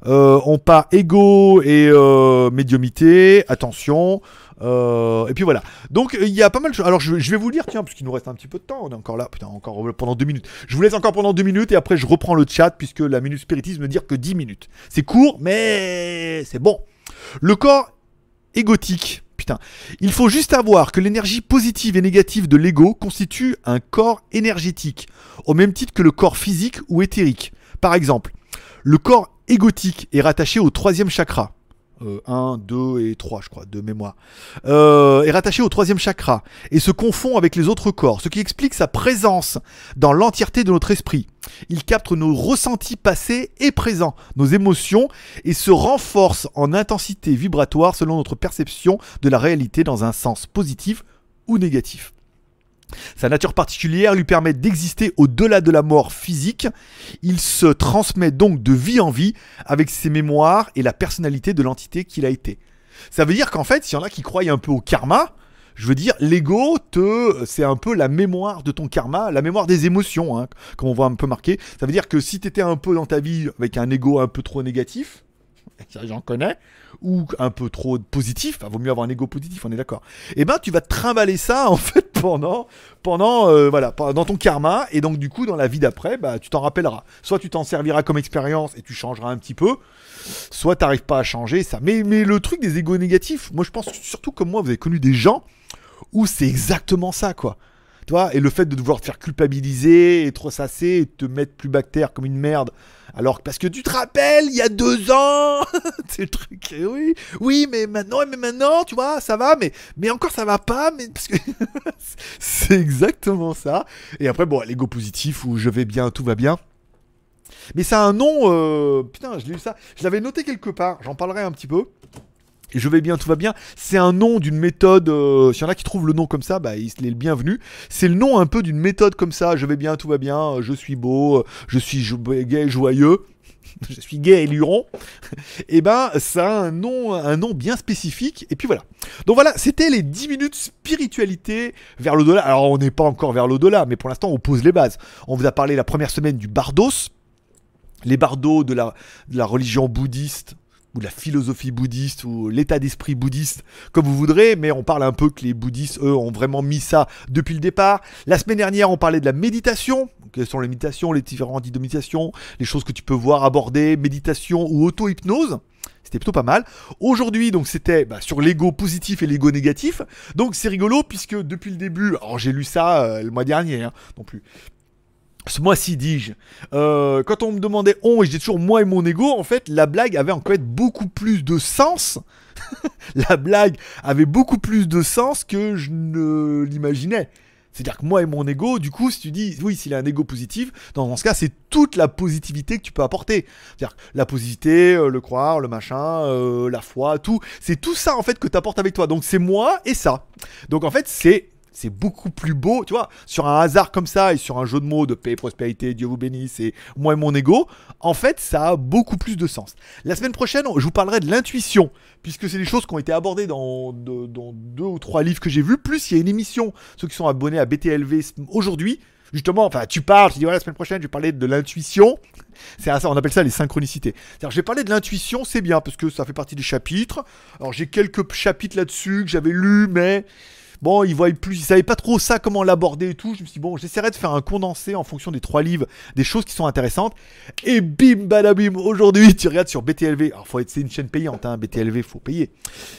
euh, on parle égo et euh, médiumité, attention, euh, et puis voilà. Donc il y a pas mal de choses. Alors je, vais vous lire, tiens, parce qu'il nous reste un petit peu de temps, on est encore là, putain, encore pendant deux minutes. Je vous laisse encore pendant deux minutes et après je reprends le chat puisque la minute spiritisme me dire que 10 minutes. C'est court, mais c'est bon. Le corps égotique Il faut juste avoir que l'énergie positive et négative de l'ego constitue un corps énergétique, au même titre que le corps physique ou éthérique. Par exemple, le corps égotique est rattaché au troisième chakra. 1, euh, 2 et 3, je crois, de mémoire, euh, est rattaché au troisième chakra et se confond avec les autres corps, ce qui explique sa présence dans l'entièreté de notre esprit. Il capte nos ressentis passés et présents, nos émotions, et se renforce en intensité vibratoire selon notre perception de la réalité dans un sens positif ou négatif. Sa nature particulière lui permet d'exister au-delà de la mort physique. Il se transmet donc de vie en vie avec ses mémoires et la personnalité de l'entité qu'il a été. Ça veut dire qu'en fait, s'il y en a qui croient un peu au karma, je veux dire, l'ego, te, c'est un peu la mémoire de ton karma, la mémoire des émotions, hein, comme on voit un peu marqué. Ça veut dire que si tu étais un peu dans ta vie avec un ego un peu trop négatif, [laughs] j'en connais, ou un peu trop positif, vaut mieux avoir un ego positif, on est d'accord. Et eh ben tu vas te trimballer ça en fait pendant, pendant euh, voilà, dans ton karma, et donc du coup dans la vie d'après, bah tu t'en rappelleras. Soit tu t'en serviras comme expérience et tu changeras un petit peu, soit t'arrives pas à changer ça. Mais, mais le truc des égos négatifs, moi je pense surtout comme moi, vous avez connu des gens où c'est exactement ça quoi. Toi, et le fait de devoir te faire culpabiliser et trop sasser et te mettre plus bactère comme une merde alors parce que tu te rappelles, il y a deux ans, [laughs] c'est le truc. Oui, oui, mais maintenant, mais maintenant, tu vois, ça va, mais mais encore ça va pas, mais parce que [laughs] c'est exactement ça. Et après, bon, l'ego positif où je vais bien, tout va bien. Mais ça a un nom, euh, putain, je l'ai ça, je l'avais noté quelque part. J'en parlerai un petit peu je vais bien, tout va bien. C'est un nom d'une méthode. Euh, S'il y en a qui trouvent le nom comme ça, bah, il est le bienvenu. C'est le nom un peu d'une méthode comme ça. Je vais bien, tout va bien. Je suis beau. Je suis gay, joyeux. [laughs] je suis gay et luron, et [laughs] eh ben ça a un nom, un nom bien spécifique. Et puis voilà. Donc voilà, c'était les 10 minutes spiritualité vers l'au-delà. Alors on n'est pas encore vers l'au-delà, mais pour l'instant on pose les bases. On vous a parlé la première semaine du bardos, les bardos de la religion bouddhiste ou la philosophie bouddhiste ou l'état d'esprit bouddhiste, comme vous voudrez, mais on parle un peu que les bouddhistes, eux, ont vraiment mis ça depuis le départ. La semaine dernière, on parlait de la méditation. Quelles sont les méditations, les différentes types de méditation, les choses que tu peux voir, aborder, méditation ou auto-hypnose. C'était plutôt pas mal. Aujourd'hui, donc c'était bah, sur l'ego positif et l'ego négatif. Donc c'est rigolo puisque depuis le début, alors j'ai lu ça euh, le mois dernier, hein, non plus ce mois-ci, dis-je, euh, quand on me demandait on et je dis toujours moi et mon ego, en fait, la blague avait en fait beaucoup plus de sens. [laughs] la blague avait beaucoup plus de sens que je ne l'imaginais. C'est-à-dire que moi et mon ego, du coup, si tu dis oui, s'il a un ego positif, dans ce cas, c'est toute la positivité que tu peux apporter. C'est-à-dire la positivité, euh, le croire, le machin, euh, la foi, tout. C'est tout ça en fait que tu apportes avec toi. Donc c'est moi et ça. Donc en fait, c'est c'est beaucoup plus beau, tu vois, sur un hasard comme ça et sur un jeu de mots de paix, prospérité, Dieu vous bénisse et moi et mon ego, en fait, ça a beaucoup plus de sens. La semaine prochaine, je vous parlerai de l'intuition, puisque c'est des choses qui ont été abordées dans, deux ou trois livres que j'ai vus, plus il y a une émission, ceux qui sont abonnés à BTLV aujourd'hui, justement, enfin, tu parles, tu dis, voilà, la semaine prochaine, je vais parler de l'intuition. C'est ça, on appelle ça les synchronicités. C'est-à-dire, je vais parler de l'intuition, c'est bien, parce que ça fait partie des chapitres. Alors, j'ai quelques chapitres là-dessus que j'avais lus, mais Bon, il voyait plus, il savait pas trop ça, comment l'aborder et tout. Je me suis dit, bon, j'essaierai de faire un condensé en fonction des trois livres, des choses qui sont intéressantes. Et bim, badabim, aujourd'hui, [laughs] tu regardes sur BTLV. Alors, faut être, c'est une chaîne payante, hein, BTLV, faut payer.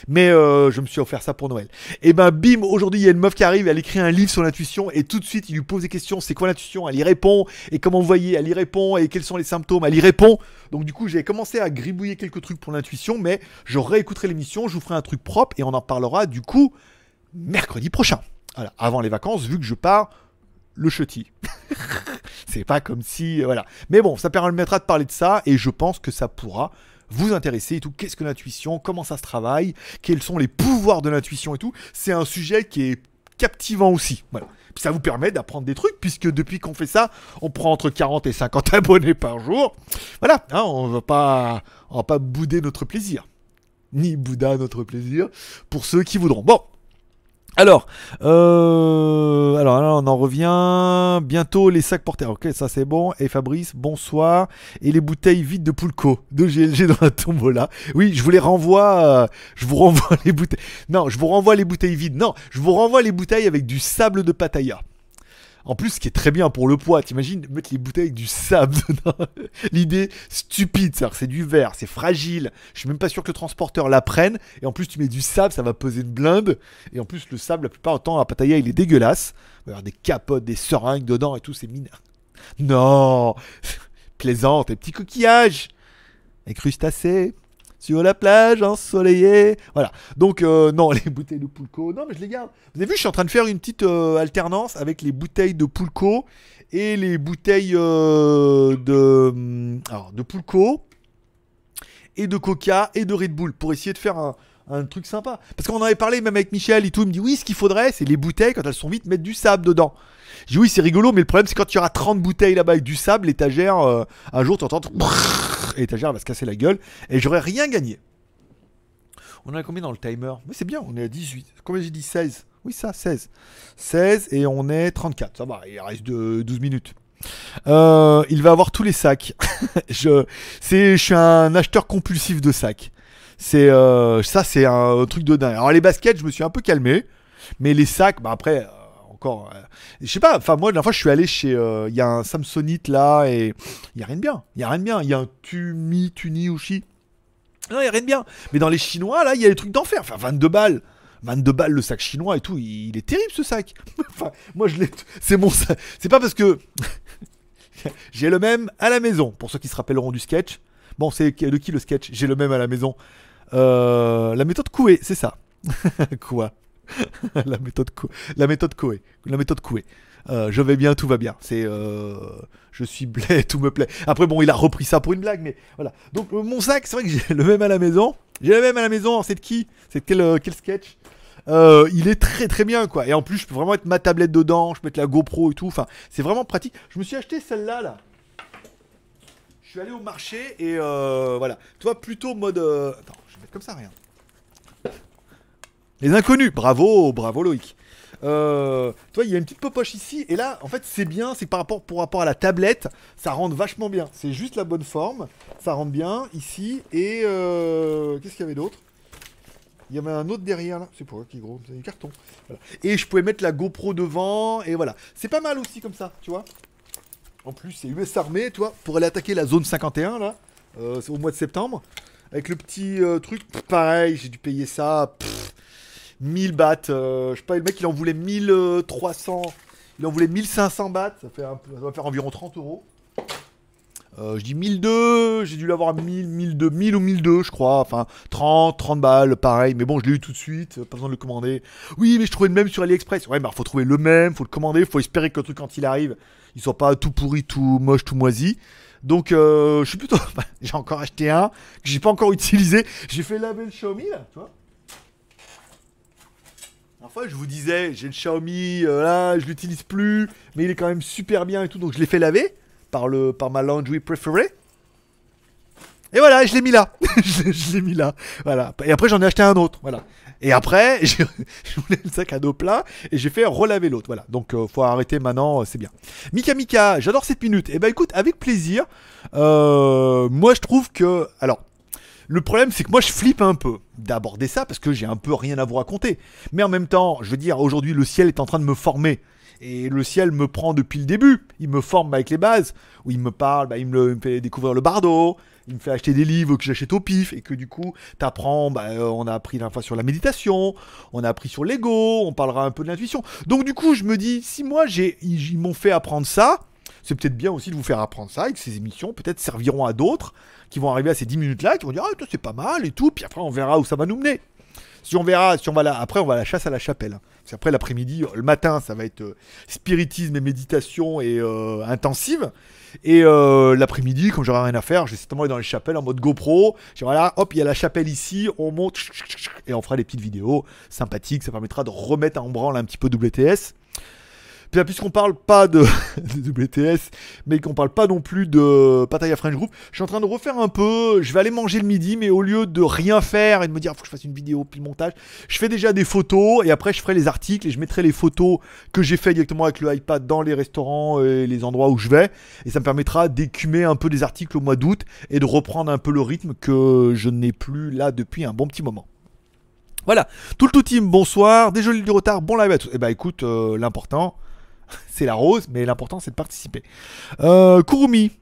Mais euh, je me suis offert ça pour Noël. Et ben, bim, aujourd'hui, il y a une meuf qui arrive, elle écrit un livre sur l'intuition et tout de suite, il lui pose des questions. C'est quoi l'intuition? Elle y répond. Et comment vous voyez? Elle y répond. Et quels sont les symptômes? Elle y répond. Donc, du coup, j'ai commencé à gribouiller quelques trucs pour l'intuition, mais je réécouterai l'émission, je vous ferai un truc propre et on en parlera du coup mercredi prochain. Voilà, avant les vacances, vu que je pars le chutis. [laughs] c'est pas comme si. Euh, voilà. Mais bon, ça permettra de parler de ça et je pense que ça pourra vous intéresser et tout. Qu'est-ce que l'intuition? Comment ça se travaille? Quels sont les pouvoirs de l'intuition et tout? C'est un sujet qui est captivant aussi. Voilà. ça vous permet d'apprendre des trucs, puisque depuis qu'on fait ça, on prend entre 40 et 50 [laughs] abonnés par jour. Voilà, hein, on va pas, on va pas bouder notre plaisir. Ni Bouddha notre plaisir, pour ceux qui voudront. Bon, alors, euh, alors on en revient. Bientôt les sacs portés. Ok, ça c'est bon. Et Fabrice, bonsoir. Et les bouteilles vides de Poulco, de GLG dans la tombola. Oui, je vous les renvoie. Euh, je vous renvoie [laughs] les bouteilles. Non, je vous renvoie les bouteilles vides. Non, je vous renvoie les bouteilles avec du sable de Pattaya. En plus, ce qui est très bien pour le poids, t'imagines mettre les bouteilles avec du sable [laughs] dedans. L'idée stupide, c'est c'est du verre, c'est fragile. Je suis même pas sûr que le transporteur la prenne. Et en plus, tu mets du sable, ça va peser une blinde. Et en plus, le sable, la plupart du temps, à Pattaya, il est dégueulasse. Il va y avoir des capotes, des seringues dedans et tout, c'est mineur. Non [laughs] Plaisante, et petits coquillages. Et crustacés sur la plage ensoleillée. Voilà. Donc, euh, non, [laughs] les bouteilles de Poulco, non, mais je les garde. Vous avez vu, je suis en train de faire une petite euh, alternance avec les bouteilles de Poulco et les bouteilles euh, de, hum, alors, de Poulco et de Coca et de Red Bull pour essayer de faire un, truc sympa. Parce qu'on en avait parlé même avec Michel et tout. Il me dit oui, ce qu'il faudrait, c'est les bouteilles, quand elles sont vides, mettre du sable dedans. J'ai dit oui, c'est rigolo, mais le problème, c'est quand tu auras 30 bouteilles là-bas avec du sable, l'étagère, un jour, tu entends et l'étagère va se casser la gueule et j'aurais rien gagné. On a combien dans le timer? Mais c'est bien, on est à 18. Combien j'ai dit? 16 Oui, ça, 16. 16 et on est 34. Ça va, il reste de 12 minutes. Euh, il va avoir tous les sacs. [laughs] je, je suis un acheteur compulsif de sacs. C'est euh, ça, c'est un truc de dingue. Alors les baskets, je me suis un peu calmé, mais les sacs, bah après, Euh, je sais pas, enfin, moi, la fois, je suis allé chez. Euh, il y a un Samsonite là, et il y a rien de bien. Il y a rien de bien. Il y a un Tumi, Tuni, Uchi. Non, il y a rien de bien. Mais dans les Chinois, là, il y a des trucs d'enfer. Enfin, 22 balles. 22 balles le sac chinois et tout. Il, est terrible ce sac. [laughs] enfin, moi, je l'ai. C'est mon sac. C'est pas parce que. [laughs] J'ai le même à la maison. Pour ceux qui se rappelleront du sketch. Bon, c'est de qui le sketch? J'ai le même à la maison. Euh, la méthode Coué, c'est ça. [laughs] Quoi? [laughs] la méthode la méthode Coué, la méthode Coué. Euh, je vais bien, tout va bien. C'est, euh, je suis blé, [laughs] tout me plaît. Après bon, il a repris ça pour une blague, mais voilà. Donc euh, mon sac, c'est vrai que j'ai le même à la maison. J'ai le même à la maison. C'est de qui? C'est quel, quel sketch? Il est très très bien quoi. Et en plus, je peux vraiment mettre ma tablette dedans, je peux mettre la GoPro et tout. Enfin, c'est vraiment pratique. Je me suis acheté celle-là là. Je suis allé au marché et voilà. Toi, plutôt mode. Attends, je vais mettre comme ça, rien. Les inconnus, bravo, bravo Loïc. Euh, toi, il y a une petite popoche ici, et là, en fait, c'est bien, c'est par rapport, pour rapport à la tablette, ça rentre vachement bien. C'est juste la bonne forme, ça rentre bien ici, et euh, qu'est-ce qu'il y avait d'autre? Il y avait un autre derrière là, c'est pour qui est gros, c'est du carton. Et je pouvais mettre la GoPro devant, et voilà. C'est pas mal aussi comme ça, tu vois. En plus, c'est US Armée, tu vois, pour aller attaquer la zone 51 là, euh, au mois de septembre. Avec le petit truc, pareil, j'ai dû payer ça. 1000 bahts. euh, je sais pas, le mec il en voulait 1300. Il en voulait 1500 bahts. Ça, fait un peu- ça va faire environ 30 euros. Euh, je dis 1002, j'ai dû l'avoir à 1000, 1002, 1000 ou 1002, je crois. Enfin, 30, 30 balles, pareil. Mais bon, je l'ai eu tout de suite, pas besoin de le commander. Oui, mais je trouvais le même sur AliExpress. Ouais, bah faut trouver le même, faut le commander, faut espérer que le truc quand il arrive, il soit pas tout pourri, tout moche, tout moisi. Donc, euh, je suis plutôt. [laughs] j'ai encore acheté un que j'ai pas encore [laughs] utilisé. J'ai fait laver le Xiaomi là, tu vois. Je vous disais, j'ai le Xiaomi, euh, là, je l'utilise plus, mais il est quand même super bien et tout, donc je l'ai fait laver par, le, par ma laundry préférée. Et voilà, je l'ai mis là. [laughs] je l'ai- mis là. Voilà. Et après, j'en ai acheté un autre. Voilà. Et après, [laughs] je voulais le sac à dos plein et j'ai fait relaver l'autre. Voilà. Donc, euh, faut arrêter maintenant, euh, c'est bien. Mika Mika, j'adore cette minute. Et ben, écoute, avec plaisir. Euh, moi, je trouve que. Alors. Le problème, c'est que moi, je flippe un peu d'aborder ça parce que j'ai un peu rien à vous raconter. Mais en même temps, je veux dire, aujourd'hui, le ciel est en train de me former. Et le ciel me prend depuis le début. Il me forme avec les bases. Où il me parle, bah, il, me, fait découvrir le bardo. Il me fait acheter des livres que j'achète au pif. Et que du coup, t'apprends. Bah, euh, on a appris la fois sur la méditation. On a appris sur l'ego. On parlera un peu de l'intuition. Donc, du coup, je me dis, si moi, ils, ils m'ont fait apprendre ça. C'est peut-être bien aussi de vous faire apprendre ça et que ces émissions peut-être serviront à d'autres qui vont arriver à ces 10 minutes-là, qui vont dire Ah, c'est pas mal et tout, puis après, on verra où ça va nous mener. Si on verra, si on va là, après, on va à la chasse à la chapelle. Parce après, l'après-midi, euh, le matin, ça va être euh, spiritisme et méditation et euh, intensive. Et l'après-midi, comme j'aurai rien à faire, je vais certainement aller dans les chapelles en mode GoPro. Je voilà, hop, il y a la chapelle ici, on monte, et on fera des petites vidéos sympathiques. Ça permettra de remettre en branle un petit peu WTS. Puis puisqu'on parle pas de, [laughs] WTS, mais qu'on parle pas non plus de Pattaya French Group, je suis en train de refaire un peu. Je vais aller manger le midi, mais au lieu de rien faire et de me dire faut que je fasse une vidéo puis le montage, je fais déjà des photos et après je ferai les articles et je mettrai les photos que j'ai fait directement avec le iPad dans les restaurants et les endroits où je vais. Et ça me permettra d'écumer un peu des articles au mois d'août et de reprendre un peu le rythme que je n'ai plus là depuis un bon petit moment. Voilà, tout le tout team, bonsoir, désolé du retard, bon live à tous. Et bah écoute, euh, l'important, [laughs] c'est la rose, mais l'important c'est de participer. Euh, Kurumi,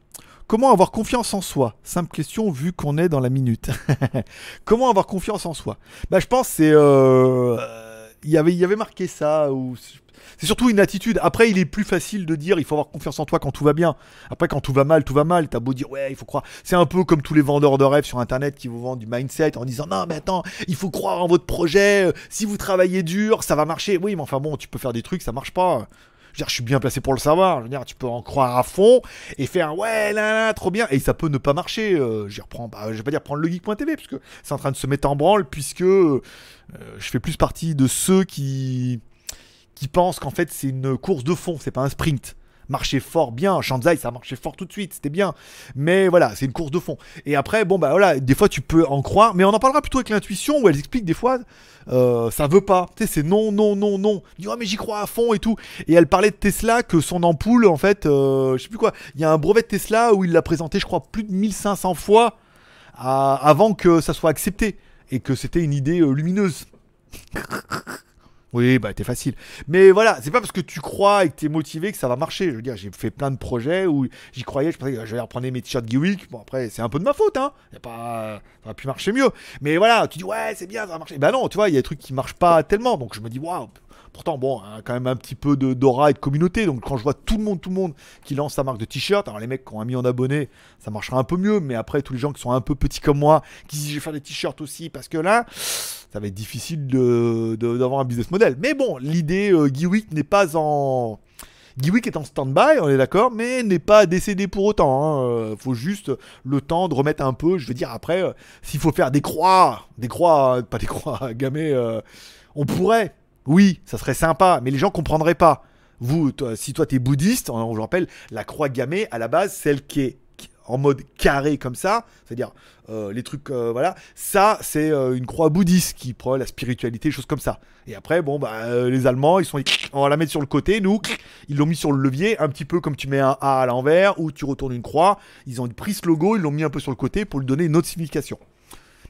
comment avoir confiance en soi? Simple question vu qu'on est dans la minute. [laughs] comment avoir confiance en soi? Bah je pense c'est euh, il y avait y avait marqué ça ou c'est surtout une attitude. Après, il est plus facile de dire il faut avoir confiance en toi quand tout va bien. Après, quand tout va mal, tout va mal. T'as beau dire ouais, il faut croire. C'est un peu comme tous les vendeurs de rêves sur internet qui vous vendent du mindset en disant non, mais attends, il faut croire en votre projet. Euh, Si vous travaillez dur, ça va marcher. Oui, mais enfin bon, tu peux faire des trucs, ça marche pas. Je veux dire, je suis bien placé pour le savoir. Je veux dire, tu peux en croire à fond et faire ouais, là, là, trop bien. Et ça peut ne pas marcher. Euh, je reprends, bah, je vais pas dire prendre le geek.tv parce que c'est en train de se mettre en branle puisque euh, je fais plus partie de ceux qui qui pensent qu'en fait c'est une course de fond, c'est pas un sprint. Marcher fort, bien. Shanzai, ça a marché fort tout de suite, c'était bien. Mais voilà, c'est une course de fond. Et après, bon, bah voilà, des fois tu peux en croire, mais on en parlera plutôt avec l'intuition où elle explique des fois, euh, ça veut pas. Tu sais, c'est non, non, non, non. Dit, ouais, mais j'y crois à fond et tout. Et elle parlait de Tesla, que son ampoule, en fait, euh, je sais plus quoi, il y a un brevet de Tesla où il l'a présenté, je crois, plus de 1500 fois avant que ça soit accepté. Et que c'était une idée euh, lumineuse. [laughs] Oui, bah t'es facile. Mais voilà, c'est pas parce que tu crois et que t'es motivé que ça va marcher. Je veux dire, j'ai fait plein de projets où j'y croyais, je pensais que j'allais reprendre mes t-shirts Geeweek. Bon, après, c'est un peu de ma faute, hein. Y a pas... Ça aurait pu marcher mieux. Mais voilà, tu dis, ouais, c'est bien, ça va marcher. Bah non, tu vois, il y a des trucs qui marchent pas tellement. Donc je me dis, waouh. Pourtant, bon, hein, quand même un petit peu d'aura et de communauté. Donc quand je vois tout le monde, tout le monde qui lance sa marque de t-shirt, alors les mecs qui ont un million d'abonnés, ça marchera un peu mieux. Mais après, tous les gens qui sont un peu petits comme moi, qui disent, je vais faire des t-shirts aussi, parce que là ça va être difficile d'avoir un business model. Mais bon, l'idée euh, Geeweek n'est pas en. Geeweek est en stand-by, on est d'accord, mais n'est pas décédé pour autant. hein. Euh, faut juste le temps de remettre un peu. Je veux dire, après, euh, s'il faut faire des croix, des croix, pas des croix [laughs] gammées, euh, on pourrait. Oui, ça serait sympa, mais les gens comprendraient pas. Vous, si toi t'es bouddhiste, on, je rappelle, la croix gammée, à la base, celle qui est en mode carré comme ça, c'est-à-dire euh, les trucs, euh, voilà, ça c'est euh, une croix bouddhiste qui prend la spiritualité, choses comme ça. Et après, bon, bah, les Allemands, ils sont, on va la mettre sur le côté, nous, ils l'ont mis sur le levier, un petit peu comme tu mets un A à l'envers ou tu retournes une croix. Ils ont pris ce logo, ils l'ont mis un peu sur le côté pour lui donner une autre signification.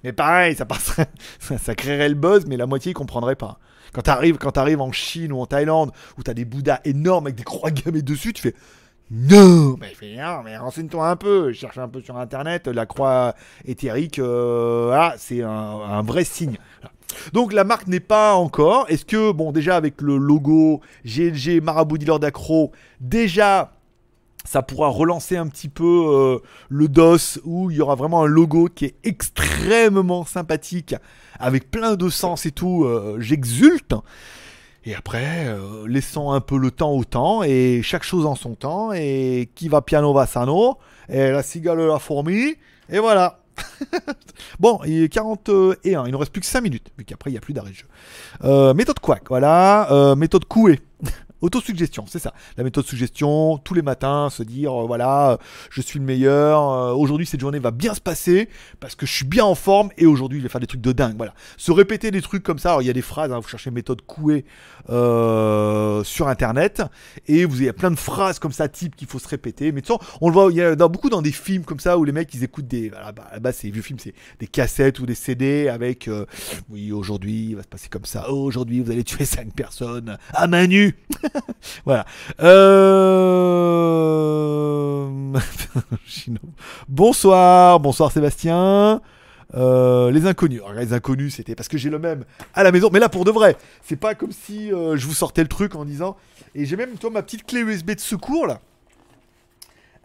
Mais pareil, ça, passerait, [laughs] ça, créerait le buzz, mais la moitié ils comprendraient pas. Quand t'arrives, quand arrives en Chine ou en Thaïlande, où t'as des Bouddhas énormes avec des croix gammées dessus, tu fais non Mais, mais renseigne-toi un peu, cherche un peu sur internet, la croix éthérique, euh, c'est un, vrai signe. Donc la marque n'est pas encore. Est-ce que, bon, déjà avec le logo GLG Marabout Dealer d'Acro, déjà ça pourra relancer un petit peu euh, le DOS où il y aura vraiment un logo qui est extrêmement sympathique avec plein de sens et tout. Euh, j'exulte. Et après, euh, laissons un peu le temps au temps et chaque chose en son temps. Et qui va piano va sano. Et la cigale la fourmi. Et voilà. [laughs] bon, il est 41. Il ne reste plus que 5 minutes. Vu qu'après, il n'y a plus d'arrêt de jeu. méthode quack, voilà. méthode couée. Autosuggestion, c'est ça. La méthode suggestion, tous les matins, se dire, euh, voilà, je suis le meilleur, euh, aujourd'hui cette journée va bien se passer, parce que je suis bien en forme, et aujourd'hui je vais faire des trucs de dingue. Voilà. Se répéter des trucs comme ça, alors il y a des phrases, hein, vous cherchez méthode couée euh, sur Internet, et vous avez plein de phrases comme ça, type qu'il faut se répéter, mais de toute on le voit, il y a beaucoup dans des films comme ça, où les mecs, ils écoutent des, voilà, bah, bah c'est vieux films, c'est des cassettes ou des CD avec, oui, aujourd'hui, il va se passer comme ça, aujourd'hui, vous allez tuer 5 personnes à main nue [laughs] [laughs] voilà. Euh, [laughs] bonsoir, bonsoir Sébastien. Euh, les inconnus. les inconnus, c'était parce que j'ai le même à la maison. Mais là, pour de vrai, c'est pas comme si euh, je vous sortais le truc en disant. Et j'ai même, toi, ma petite clé USB de secours là.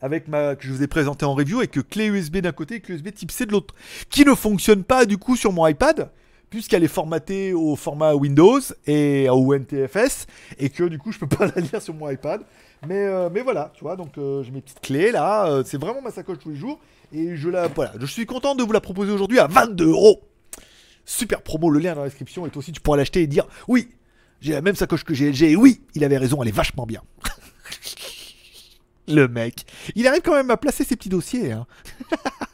Avec ma, que je vous ai présenté en review, avec clé USB d'un côté et clé USB type C de l'autre. Qui ne fonctionne pas du coup sur mon iPad puisqu'elle est formatée au format Windows et au NTFS et que du coup je peux [laughs] pas la lire sur mon iPad. Mais, euh, mais voilà, tu vois, donc euh, j'ai mes petites clés là, euh, c'est vraiment ma sacoche tous les jours et je la voilà, je suis content de vous la proposer aujourd'hui à 22 euros. Super promo, le lien dans la description et toi aussi tu pourras l'acheter et dire oui, j'ai la même sacoche que j'ai et oui, il avait raison, elle est vachement bien. [laughs] le mec, il arrive quand même à placer ses petits dossiers. Hein. [laughs]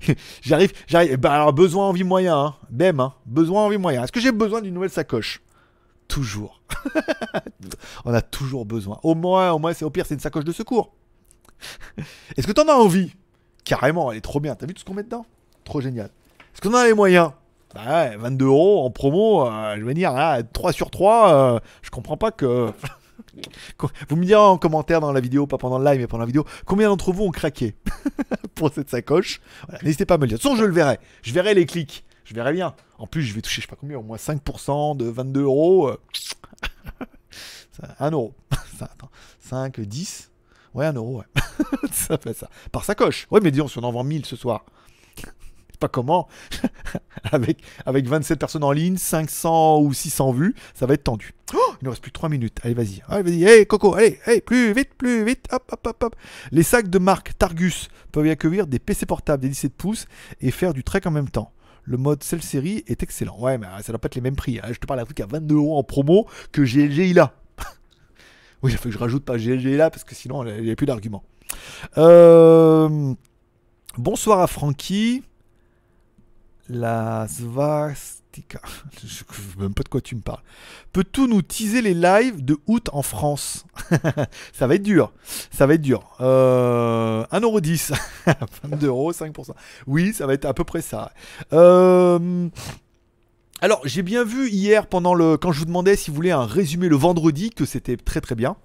[laughs] j'arrive, j'arrive. Bah alors, besoin, envie, moyen. Hein. Bem, hein. Besoin, envie, moyen. Est-ce que j'ai besoin d'une nouvelle sacoche? Toujours. [laughs] On a toujours besoin. Au moins, au moins, c'est au pire, c'est une sacoche de secours. [laughs] Est-ce que t'en as envie? Carrément, elle est trop bien. T'as vu tout ce qu'on met dedans? Trop génial. Est-ce qu'on a les moyens? Bah ouais, 22 euros en promo, euh, je veux dire, 3 sur 3, euh, je comprends pas que. Vous me direz en commentaire dans la vidéo, pas pendant le live, mais pendant la vidéo, combien d'entre vous ont craqué [laughs] pour cette sacoche? N'hésitez pas à me le dire. De je le verrai. Je verrai les clics. Je verrai bien. En plus, je vais toucher, je sais pas combien, au moins 5% de 22 euros. 1 euh, [laughs] euro. [laughs] 5, 10 Ouais, 1 euro, ça fait ça. Par sacoche. Ouais, mais disons, si on en vend 1000 ce soir pas comment, [laughs] avec, avec 27 personnes en ligne, 500 ou 600 vues, ça va être tendu. Oh, il nous reste plus que 3 minutes. Allez, vas-y. Allez, vas-y. Hey, Coco, allez, hey, plus vite, plus vite. Hop, hop, hop, hop. Les sacs de marque Targus peuvent y accueillir des PC portables des 17 pouces et faire du trek en même temps. Le mode celle série est excellent. Ouais, mais ça doit pas être les mêmes prix. Hein. Je te parle d'un truc à 22 euros en promo que GLG a. [laughs] oui, il faut que je rajoute pas GLG là parce que sinon il n'y a plus d'arguments. Euh, bonsoir à Francky la svastika. [laughs] Je ne même pas de quoi tu me parles. Peux-tu nous teaser les lives de août en France? [laughs] Ça va être dur. Ça va être dur. Euh, 1,10€. 22 [laughs] euros, 5%. Oui, ça va être à peu près ça. Euh, alors, j'ai bien vu hier, pendant le, quand je vous demandais si vous voulez un résumé le vendredi, que c'était très très bien.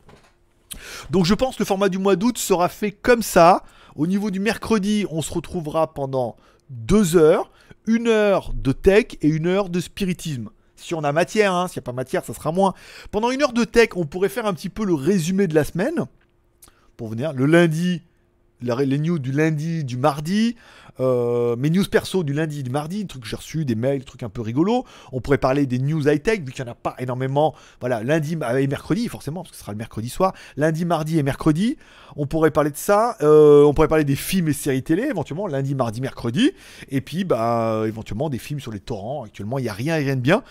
Donc je pense que le format du mois d'août sera fait comme ça. Au niveau du mercredi, on se retrouvera pendant deux heures une heure de tech et une heure de spiritisme. Si on a matière, hein, s'il n'y a pas matière, ça sera moins. Pendant une heure de tech, on pourrait faire un petit peu le résumé de la semaine. Pour venir, le lundi, les news du lundi, du mardi, euh, mes news perso du lundi, du mardi, des trucs que j'ai reçus, des mails, des trucs un peu rigolos. On pourrait parler des news high-tech, vu qu'il n'y en a pas énormément. Voilà, lundi et mercredi, forcément, parce que ce sera le mercredi soir. Lundi, mardi et mercredi. On pourrait parler de ça. Euh, on pourrait parler des films et séries télé, éventuellement, lundi, mardi, mercredi. Et puis, bah, éventuellement, des films sur les torrents. Actuellement, il n'y a rien, rien de bien.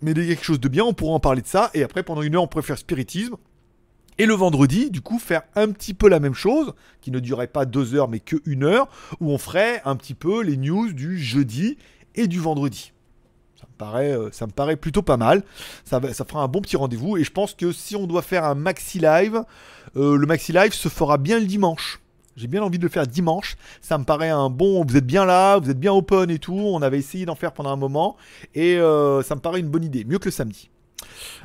Mais qu'il y a quelque chose de bien, on pourra en parler de ça. Et après, pendant une heure, on pourrait faire spiritisme. Et le vendredi, du coup, faire un petit peu la même chose, qui ne durerait pas deux heures mais que une heure, où on ferait un petit peu les news du jeudi et du vendredi. Ça me paraît, euh, ça me paraît plutôt pas mal. Ça, ça fera un bon petit rendez-vous. Et je pense que si on doit faire un maxi live, euh, le maxi live se fera bien le dimanche. J'ai bien envie de le faire dimanche. Ça me paraît un bon. Vous êtes bien là, vous êtes bien open et tout. On avait essayé d'en faire pendant un moment. Et euh, ça me paraît une bonne idée. Mieux que le samedi.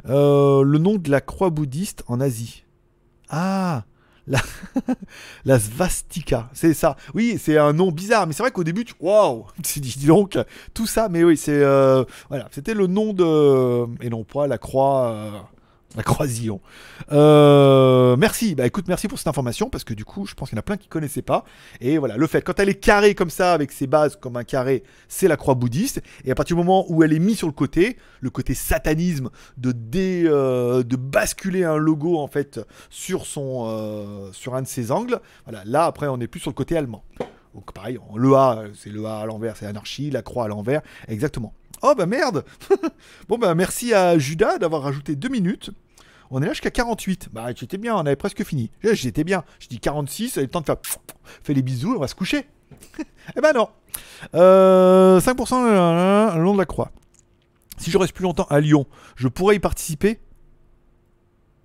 le nom de la croix bouddhiste en Asie. Ah la, [laughs] la svastika, c'est ça. Oui, c'est un nom bizarre, mais c'est vrai qu'au début, tu waouh, [laughs] dis donc tout ça, mais oui, c'est euh, voilà, c'était le nom de et non pas la croix. Euh, [laughs] la croisillon. Euh, merci. Bah écoute, merci pour cette information parce que du coup, je pense qu'il y en a plein qui connaissaient pas. Et voilà, le fait, quand elle est carrée comme ça, avec ses bases comme un carré, c'est la croix bouddhiste. Et à partir du moment où elle est mise sur le côté, le côté satanisme de euh, de basculer un logo en fait sur euh, sur un de ses angles. Voilà, là après, on est plus sur le côté allemand. Donc pareil, le A, c'est le A à l'envers, c'est anarchie, la croix à l'envers, exactement. Oh bah merde [laughs] Bon bah merci à Judas d'avoir rajouté deux minutes. On est là jusqu'à 48. Bah j'étais bien, on avait presque fini. J'étais bien. Je dis 46, il le temps de faire fait les bisous, on va se coucher. [laughs] eh ben non. 5% euh, le long de la croix. Si je reste plus longtemps à Lyon, je pourrais y participer?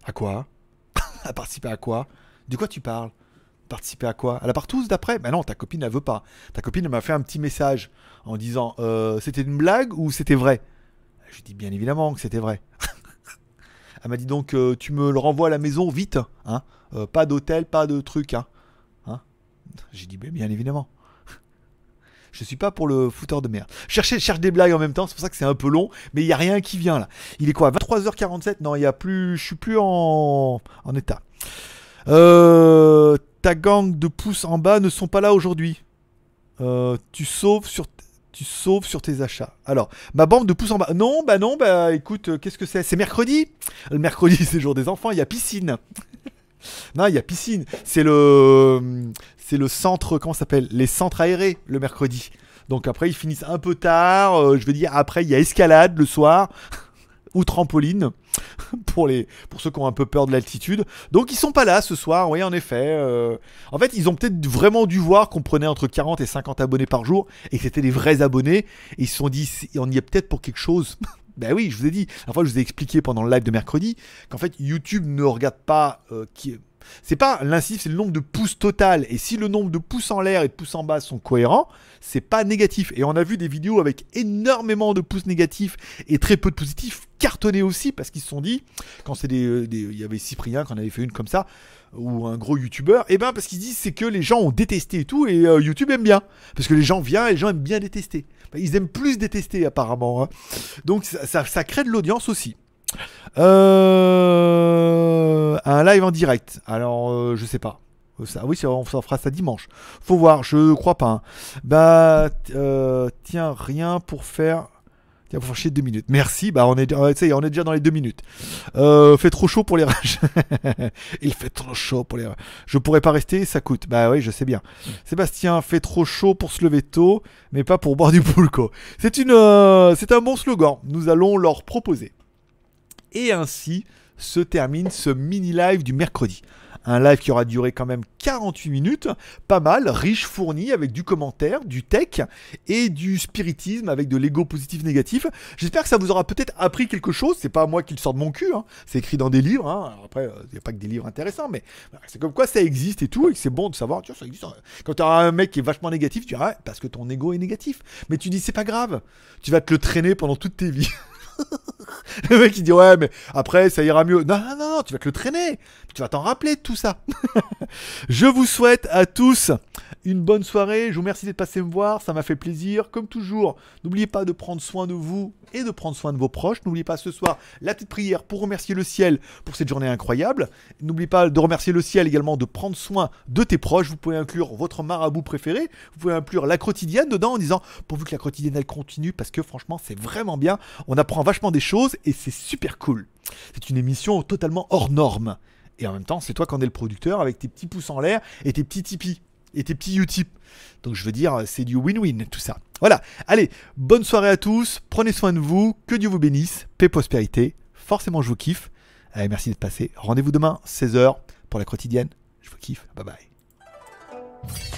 À quoi? [laughs] Participer à quoi? De quoi tu parles? Participer à quoi? À la partouze d'après? Ben non, ta copine elle veut pas. Ta copine m'a fait un petit message en disant euh, c'était une blague ou c'était vrai? Je dis bien évidemment que c'était vrai. [laughs] Elle m'a dit donc euh, tu me le renvoies à la maison vite, hein euh, Pas d'hôtel, pas de truc, hein, hein? J'ai dit bien évidemment. [laughs] Je suis pas pour le fouteur de merde. Chercher, cherche des blagues en même temps, c'est pour ça que c'est un peu long, mais il y a rien qui vient là. Il est quoi 23h47 Non, il y a plus, je suis plus en, en état. Euh, ta gang de pouces en bas ne sont pas là aujourd'hui. tu sauves sur tu sauves sur tes achats. Alors, ma bande de pouces en bas. Non, bah non, bah écoute, euh, qu'est-ce que c'est? C'est mercredi Le mercredi, [laughs] c'est jour des enfants, il y a piscine. [laughs] non, il y a piscine. C'est le, c'est le centre, comment ça s'appelle? Les centres aérés, le mercredi. Donc après, ils finissent un peu tard. Euh, je veux dire, après, il y a escalade le soir [laughs] ou trampoline [laughs] pour, les, pour ceux qui ont un peu peur de l'altitude. Donc ils sont pas là ce soir, oui en effet. Euh. en fait, ils ont peut-être vraiment dû voir qu'on prenait entre 40 et 50 abonnés par jour et que c'était des vrais abonnés. Et ils se sont dit, on y est peut-être pour quelque chose. [laughs] ben oui, je vous ai dit. Enfin, je vous ai expliqué pendant le live de mercredi qu'en fait YouTube ne regarde pas euh, qui c'est pas l'incisif, c'est le nombre de pouces total. Et si le nombre de pouces en l'air et de pouces en bas sont cohérents, c'est pas négatif. Et on a vu des vidéos avec énormément de pouces négatifs et très peu de positifs cartonner aussi parce qu'ils se sont dit, quand c'est des, il y avait Cyprien qui en avait fait une comme ça, ou un gros youtubeur, et eh ben parce qu'ils disent c'est que les gens ont détesté et tout et euh, YouTube aime bien parce que les gens viennent et les gens aiment bien détester. Ils aiment plus détester apparemment. Hein. Donc ça crée de l'audience aussi. Euh, un live en direct. Alors, euh, je sais pas. Euh, ça, oui, on fera ça dimanche. Faut voir, je crois pas. Hein. Bah, tiens, rien pour faire. Tiens, faire chier deux minutes. Merci. Bah, on est, on est déjà dans les deux minutes. fait trop chaud pour les rages. [laughs] Il fait trop chaud pour les rages. Je pourrais pas rester, ça coûte. Bah oui, je sais bien. Sébastien, fait trop chaud pour se lever tôt, mais pas pour boire du poulco. C'est une, c'est un bon slogan. Nous allons leur proposer. Et ainsi se termine ce mini live du mercredi. Un live qui aura duré quand même 48 minutes, pas mal, riche, fourni, avec du commentaire, du tech et du spiritisme, avec de l'ego positif négatif. J'espère que ça vous aura peut-être appris quelque chose. C'est pas moi qui le sors de mon cul, hein. c'est écrit dans des livres. Hein. après, il euh, n'y a pas que des livres intéressants, mais c'est comme quoi ça existe et tout, et c'est bon de savoir. Tu vois, ça existe. Quand tu as un mec qui est vachement négatif, tu diras parce que ton ego est négatif. Mais tu dis c'est pas grave, tu vas te le traîner pendant toute tes vies. [laughs] [laughs] le mec il dit ouais mais après ça ira mieux. Non non non, tu vas te le traîner. Tu vas t'en rappeler de tout ça. [laughs] je vous souhaite à tous une bonne soirée. Je vous remercie d'être passé me voir, ça m'a fait plaisir. Comme toujours, n'oubliez pas de prendre soin de vous et de prendre soin de vos proches. N'oubliez pas ce soir la petite prière pour remercier le ciel pour cette journée incroyable. N'oubliez pas de remercier le ciel également de prendre soin de tes proches. Vous pouvez inclure votre marabout préféré. Vous pouvez inclure la quotidienne dedans en disant pourvu que la quotidienne elle continue parce que franchement c'est vraiment bien. On apprend vachement des choses et c'est super cool. C'est une émission totalement hors norme. Et en même temps, c'est toi qui en es le producteur avec tes petits pouces en l'air et tes petits tipis et tes petits Utip. Donc je veux dire, c'est du win-win tout ça. Voilà. Allez, bonne soirée à tous. Prenez soin de vous. Que Dieu vous bénisse. Paix, prospérité. Forcément, je vous kiffe. Allez, merci d'être passé. Rendez-vous demain, 16h, pour la quotidienne. Je vous kiffe. Bye bye.